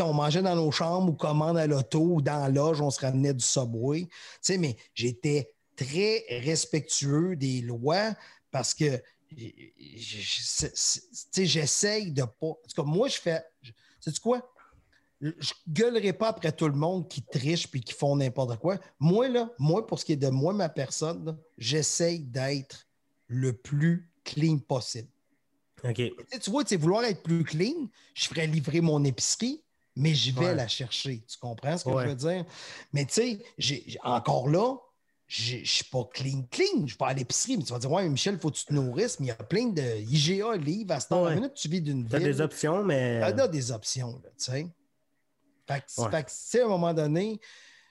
on mangeait dans nos chambres ou commande à l'auto ou dans la loge, on se ramenait du subway. Mais j'étais très respectueux des lois parce que j'essaye de pas. En tout moi, je fais. Sais-tu quoi? Je gueulerai pas après tout le monde qui triche puis qui font n'importe quoi. Moi, là, moi, pour ce qui est de moi, ma personne, j'essaye d'être le plus clean possible. OK. Tu vois, vouloir être plus clean, je ferais livrer mon épicerie, mais je vais la chercher. Tu comprends ce que je veux dire? Mais tu sais, encore là, je ne suis pas clean, clean. Je vais pas à l'épicerie. Mais tu vas dire, ouais, Michel, il faut que tu te nourrisses. Mais il y a plein de IGA, livres. À ce temps, minute, tu vis d'une ville. Tu as des options, mais. Tu as des options, tu sais. Fait que, à un moment donné,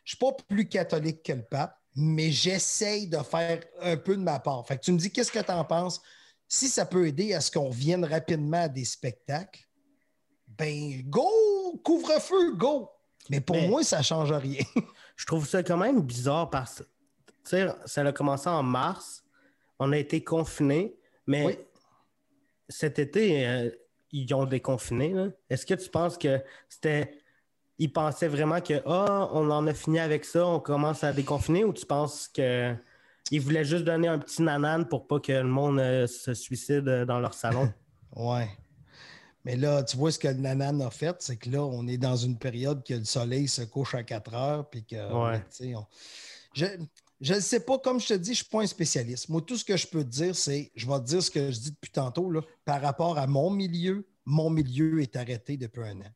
je ne suis pas plus catholique que le pape, mais j'essaye de faire un peu de ma part. Fait que tu me dis, qu'est-ce que tu en penses? Si ça peut aider à ce qu'on revienne rapidement à des spectacles, ben, go! Couvre-feu, go! Mais pour moi, ça ne change rien. [laughs] je trouve ça quand même bizarre parce que ça a commencé en mars. On a été confinés, mais cet été, euh, ils ont déconfiné. Est-ce que tu penses que c'était. Ils pensaient vraiment que ah, on en a fini avec ça, on commence à déconfiner, ou tu penses qu'ils voulaient juste donner un petit nanane pour pas que le monde euh, se suicide euh, dans leur salon? [laughs] ouais. Mais là, tu vois ce que le nanane a fait, c'est que là, on est dans une période que le soleil se couche à 4 heures, puis que. Je je ne sais pas, comme je te dis, je ne suis pas un spécialiste. Moi, tout ce que je peux te dire, c'est, je vais te dire ce que je dis depuis tantôt, là, par rapport à mon milieu, mon milieu est arrêté depuis un an.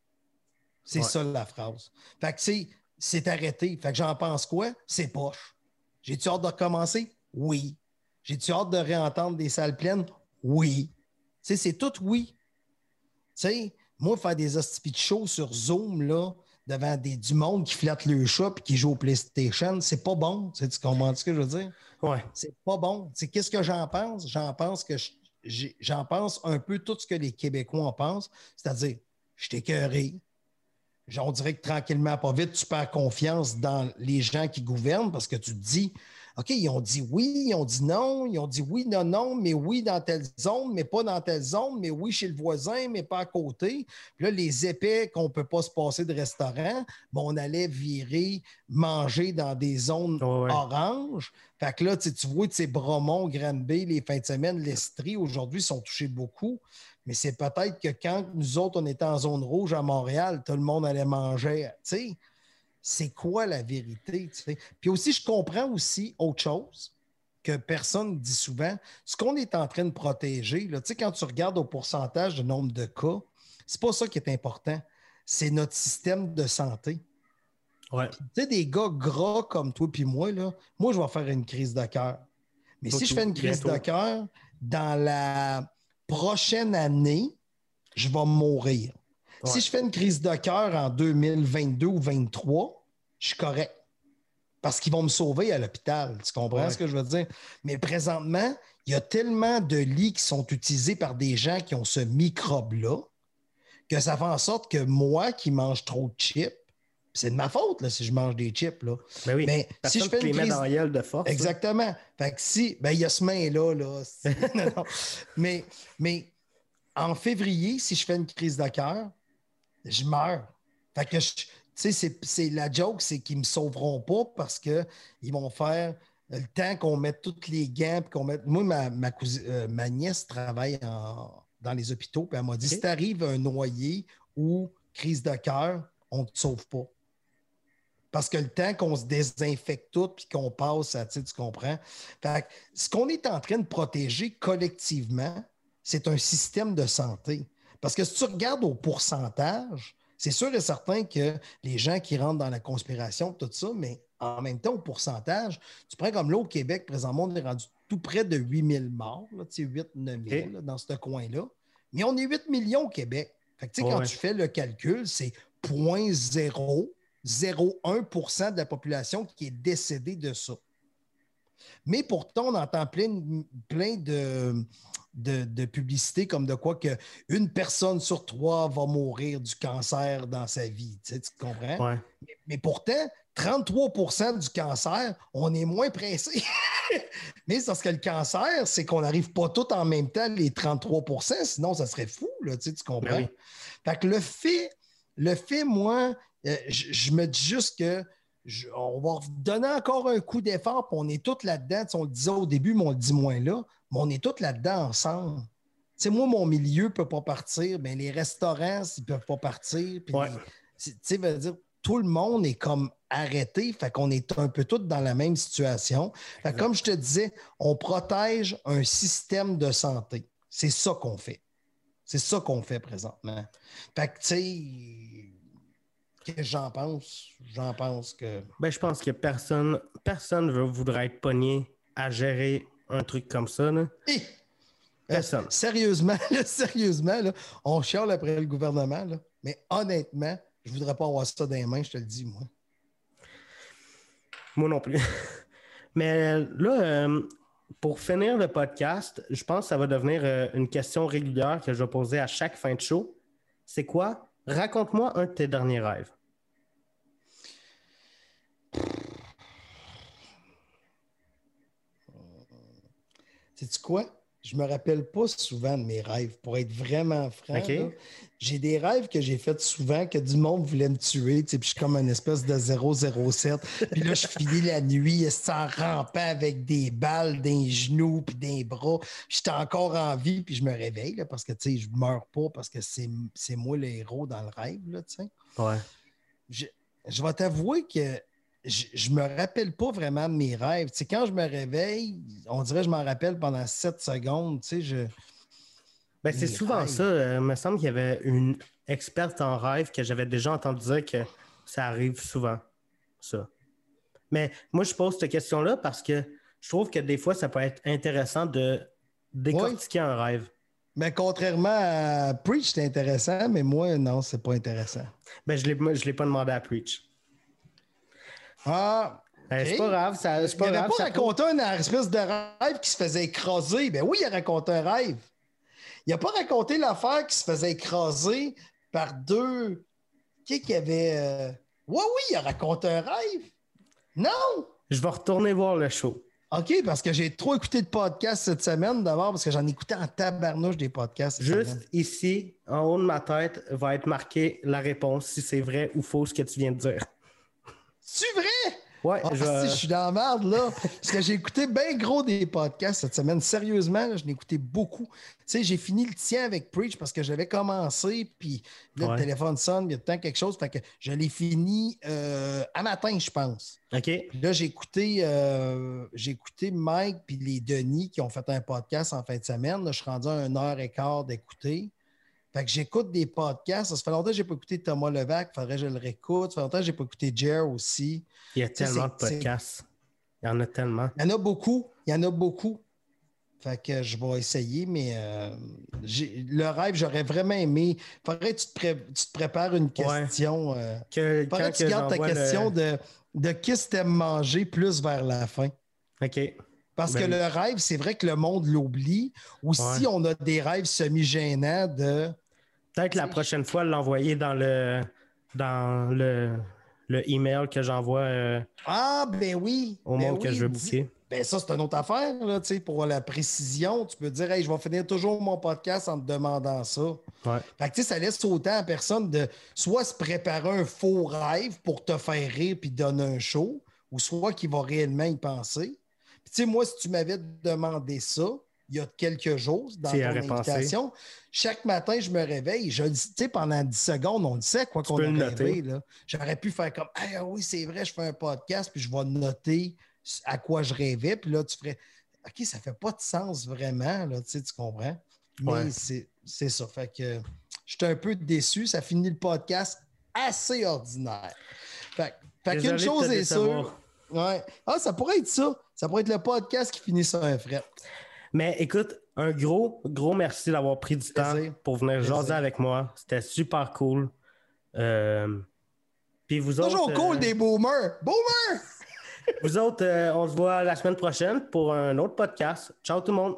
C'est ça la phrase. Fait que, c'est arrêté. Fait que j'en pense quoi? C'est poche. J'ai-tu hâte de recommencer? Oui. J'ai-tu hâte de réentendre des salles pleines? Oui. c'est tout oui. Tu sais, moi, faire des hospices shows sur Zoom, là, devant des, du monde qui flatte le chat et qui joue au PlayStation, c'est pas bon. Tu, comprends ce que je veux dire? Ouais. C'est pas bon. Qu'est-ce que j'en pense? J'en pense que j'en pense un peu tout ce que les Québécois en pensent, c'est-à-dire, je t'écœuré. On dirait que tranquillement, pas vite, tu perds confiance dans les gens qui gouvernent parce que tu te dis, OK, ils ont dit oui, ils ont dit non, ils ont dit oui, non, non, mais oui dans telle zone, mais pas dans telle zone, mais oui chez le voisin, mais pas à côté. Puis là, les épais qu'on ne peut pas se passer de restaurant, bon, on allait virer, manger dans des zones oranges. Fait que là, tu vois, ces Bromont, Granby, les fins de semaine, l'Estrie, aujourd'hui, sont touchés beaucoup. Mais c'est peut-être que quand nous autres, on était en zone rouge à Montréal, tout le monde allait manger, tu sais c'est quoi la vérité. Puis aussi, je comprends aussi autre chose que personne dit souvent. Ce qu'on est en train de protéger, là, quand tu regardes au pourcentage de nombre de cas, c'est pas ça qui est important. C'est notre système de santé. Ouais. Tu sais, des gars gras comme toi puis moi, là, moi, je vais faire une crise de cœur. Mais si je fais une crise de cœur, dans la prochaine année, je vais mourir. Si je fais une crise de cœur en 2022 ou 2023, je suis correct. Parce qu'ils vont me sauver à l'hôpital. Tu comprends ce que je veux dire? Mais présentement, il y a tellement de lits qui sont utilisés par des gens qui ont ce microbe-là que ça fait en sorte que moi qui mange trop de chips, c'est de ma faute là, si je mange des chips. Là. Ben oui. Mais si je fais une crise... dans la de force. Exactement. Fait que si, ben, il y a ce main-là. Là. [laughs] Mais, mais en février, si je fais une crise de cœur, je meurs. Fait que, tu sais, c'est la joke, c'est qu'ils ne me sauveront pas parce qu'ils vont faire le temps qu'on mette tous les gants. qu'on mette... Moi, ma, ma, euh, ma nièce travaille dans les hôpitaux, puis elle m'a dit si t'arrives un noyer ou crise de cœur, on ne te sauve pas. Parce que le temps qu'on se désinfecte tout puis qu'on passe à, tu comprends? Fait que, ce qu'on est en train de protéger collectivement, c'est un système de santé. Parce que si tu regardes au pourcentage, c'est sûr et certain que les gens qui rentrent dans la conspiration, tout ça, mais en même temps, au pourcentage, tu prends comme là au Québec, présentement, on est rendu tout près de 8000 morts, là, 8 9 000 dans ce coin-là. Mais on est 8 millions au Québec. Fait que, quand tu fais le calcul, c'est 0,001% de la population qui est décédée de ça. Mais pourtant, on entend plein, plein de de, publicité comme de quoi que une personne sur trois va mourir du cancer dans sa vie. Tu, comprends? Mais, pourtant, 33% du cancer, on est moins pressé. [laughs] Mais c'est parce que le cancer, c'est qu'on n'arrive pas tout en même temps, les 33% sinon ça serait fou, là, tu, comprends? Ben fait que le fait, le fait, moi, euh, je me dis juste que on va donner encore un coup d'effort, puis on est tous là-dedans. on le disait au début, mais on le dit moins là, mais on est tous là-dedans ensemble. sais, moi, mon milieu ne peut pas partir, mais les restaurants, ils ne peuvent pas partir. Puis veut dire, tout le monde est comme arrêté, fait qu'on est un peu tous dans la même situation. comme je te disais, on protège un système de santé. C'est ça qu'on fait. C'est ça qu'on fait présentement. Fait que, tu sais, j'en pense? J'en pense que. Ben, je pense que personne personne ne voudrait être pogné à gérer un truc comme ça. Là. personne. sérieusement, [laughs] sérieusement, là, on chiale après le gouvernement, là, mais honnêtement, je ne voudrais pas avoir ça dans les mains, je te le dis, moi. Moi non plus. [laughs] mais là, euh, pour finir le podcast, je pense que ça va devenir euh, une question régulière que je vais poser à chaque fin de show. C'est quoi Raconte-moi un de tes derniers rêves. Sais-tu quoi? Je me rappelle pas souvent de mes rêves, pour être vraiment franc. J'ai des rêves que j'ai faits souvent que du monde voulait me tuer, puis je suis comme une espèce de 007. Puis là, je finis la nuit en rampant avec des balles des genoux puis des bras. J'étais encore en vie, puis je me réveille parce que je ne meurs pas parce que c'est moi le héros dans le rêve. Là, ouais. je, je vais t'avouer que je ne me rappelle pas vraiment de mes rêves. quand je me réveille, on dirait que je m'en rappelle pendant sept secondes. Je... Ben, c'est souvent ça. Euh, il me semble qu'il y avait une experte en rêve que j'avais déjà entendu dire que ça arrive souvent, ça. Mais moi, je pose cette question-là parce que je trouve que des fois, ça peut être intéressant de décortiquer un rêve. Mais contrairement à Preach, c'est intéressant, mais moi, non, c'est pas intéressant. Ben, je ne l'ai pas demandé à Preach. Ah. Ben, c'est pas grave. Ça, pas il n'avait pas raconté une espèce de rêve qui se faisait écraser. Ben oui, il a raconté un rêve. Il n'a pas raconté l'affaire qui se faisait écraser par deux. Qui qui avait. Euh, oui, oui, il a raconté un rêve. Non! Je vais retourner voir le show. OK, parce que j'ai trop écouté de podcasts cette semaine d'abord, parce que j'en écoutais en tabarnouche des podcasts. Juste ici, en haut de ma tête, va être marqué la réponse si c'est vrai ou faux ce que tu viens de dire. C'est vrai? Ouais, ah, je... suis dans la merde, là. Parce que j'ai écouté bien gros des podcasts cette semaine. Sérieusement, je l'ai écouté beaucoup. Tu sais, j'ai fini le tien avec Preach parce que j'avais commencé, puis là, le téléphone sonne, il y a temps quelque chose. Fait que je l'ai fini euh, à matin, je pense. OK. là, j'ai écouté, euh, j'ai écouté Mike puis les Denis qui ont fait un podcast en fin de semaine. je suis rendu à une heure et quart d'écouter. Fait que j'écoute des podcasts. Ça fait longtemps que je n'ai pas écouté Thomas Levac. Il faudrait que je le réécoute. Ça fait longtemps que je n'ai pas écouté Jer aussi. Il y a tellement de podcasts. Il y en a tellement. Il y en a beaucoup. Il y en a beaucoup. Fait que je vais essayer, mais euh, le rêve, j'aurais vraiment aimé. Faudrait que tu te, tu te prépares une question. Euh, que, faudrait que tu gardes ta question de, de qu'est-ce que tu aimes manger plus vers la fin. OK. Parce que ben le rêve, c'est vrai que le monde l'oublie. Ou si on a des rêves semi-gênants de Peut-être la prochaine fois, l'envoyer dans le dans le, le email que j'envoie euh, ah, ben oui. au ben monde que je veux booker. Ben ça, c'est une autre affaire, là, pour la précision. Tu peux dire, hey, je vais finir toujours mon podcast en te demandant ça. Ouais. Fait que, ça laisse autant à personne de soit se préparer un faux rêve pour te faire rire puis donner un show, ou soit qu'il va réellement y penser. Puis, moi, si tu m'avais demandé ça, il y a quelques jours dans ton invitation. Chaque matin, je me réveille. Je tu sais, pendant 10 secondes, on le sait quoi qu'on a rêvé. J'aurais pu faire comme Ah oui, c'est vrai, je fais un podcast, puis je vais noter à quoi je rêvais. Puis là, tu ferais OK, ça fait pas de sens vraiment, là, tu comprends? Mais c'est ça. Fait que j'étais un peu déçu. Ça finit le podcast assez ordinaire. Fait, qu'une chose est sûre. Ouais. Ah, ça pourrait être ça. Ça pourrait être le podcast qui finit sur un fret. Mais écoute, un gros, gros merci d'avoir pris du temps pour venir jaser avec moi. C'était super cool. Euh, puis vous Toujours cool euh, des boomers. Boomers! [laughs] vous autres, euh, on se voit la semaine prochaine pour un autre podcast. Ciao tout le monde.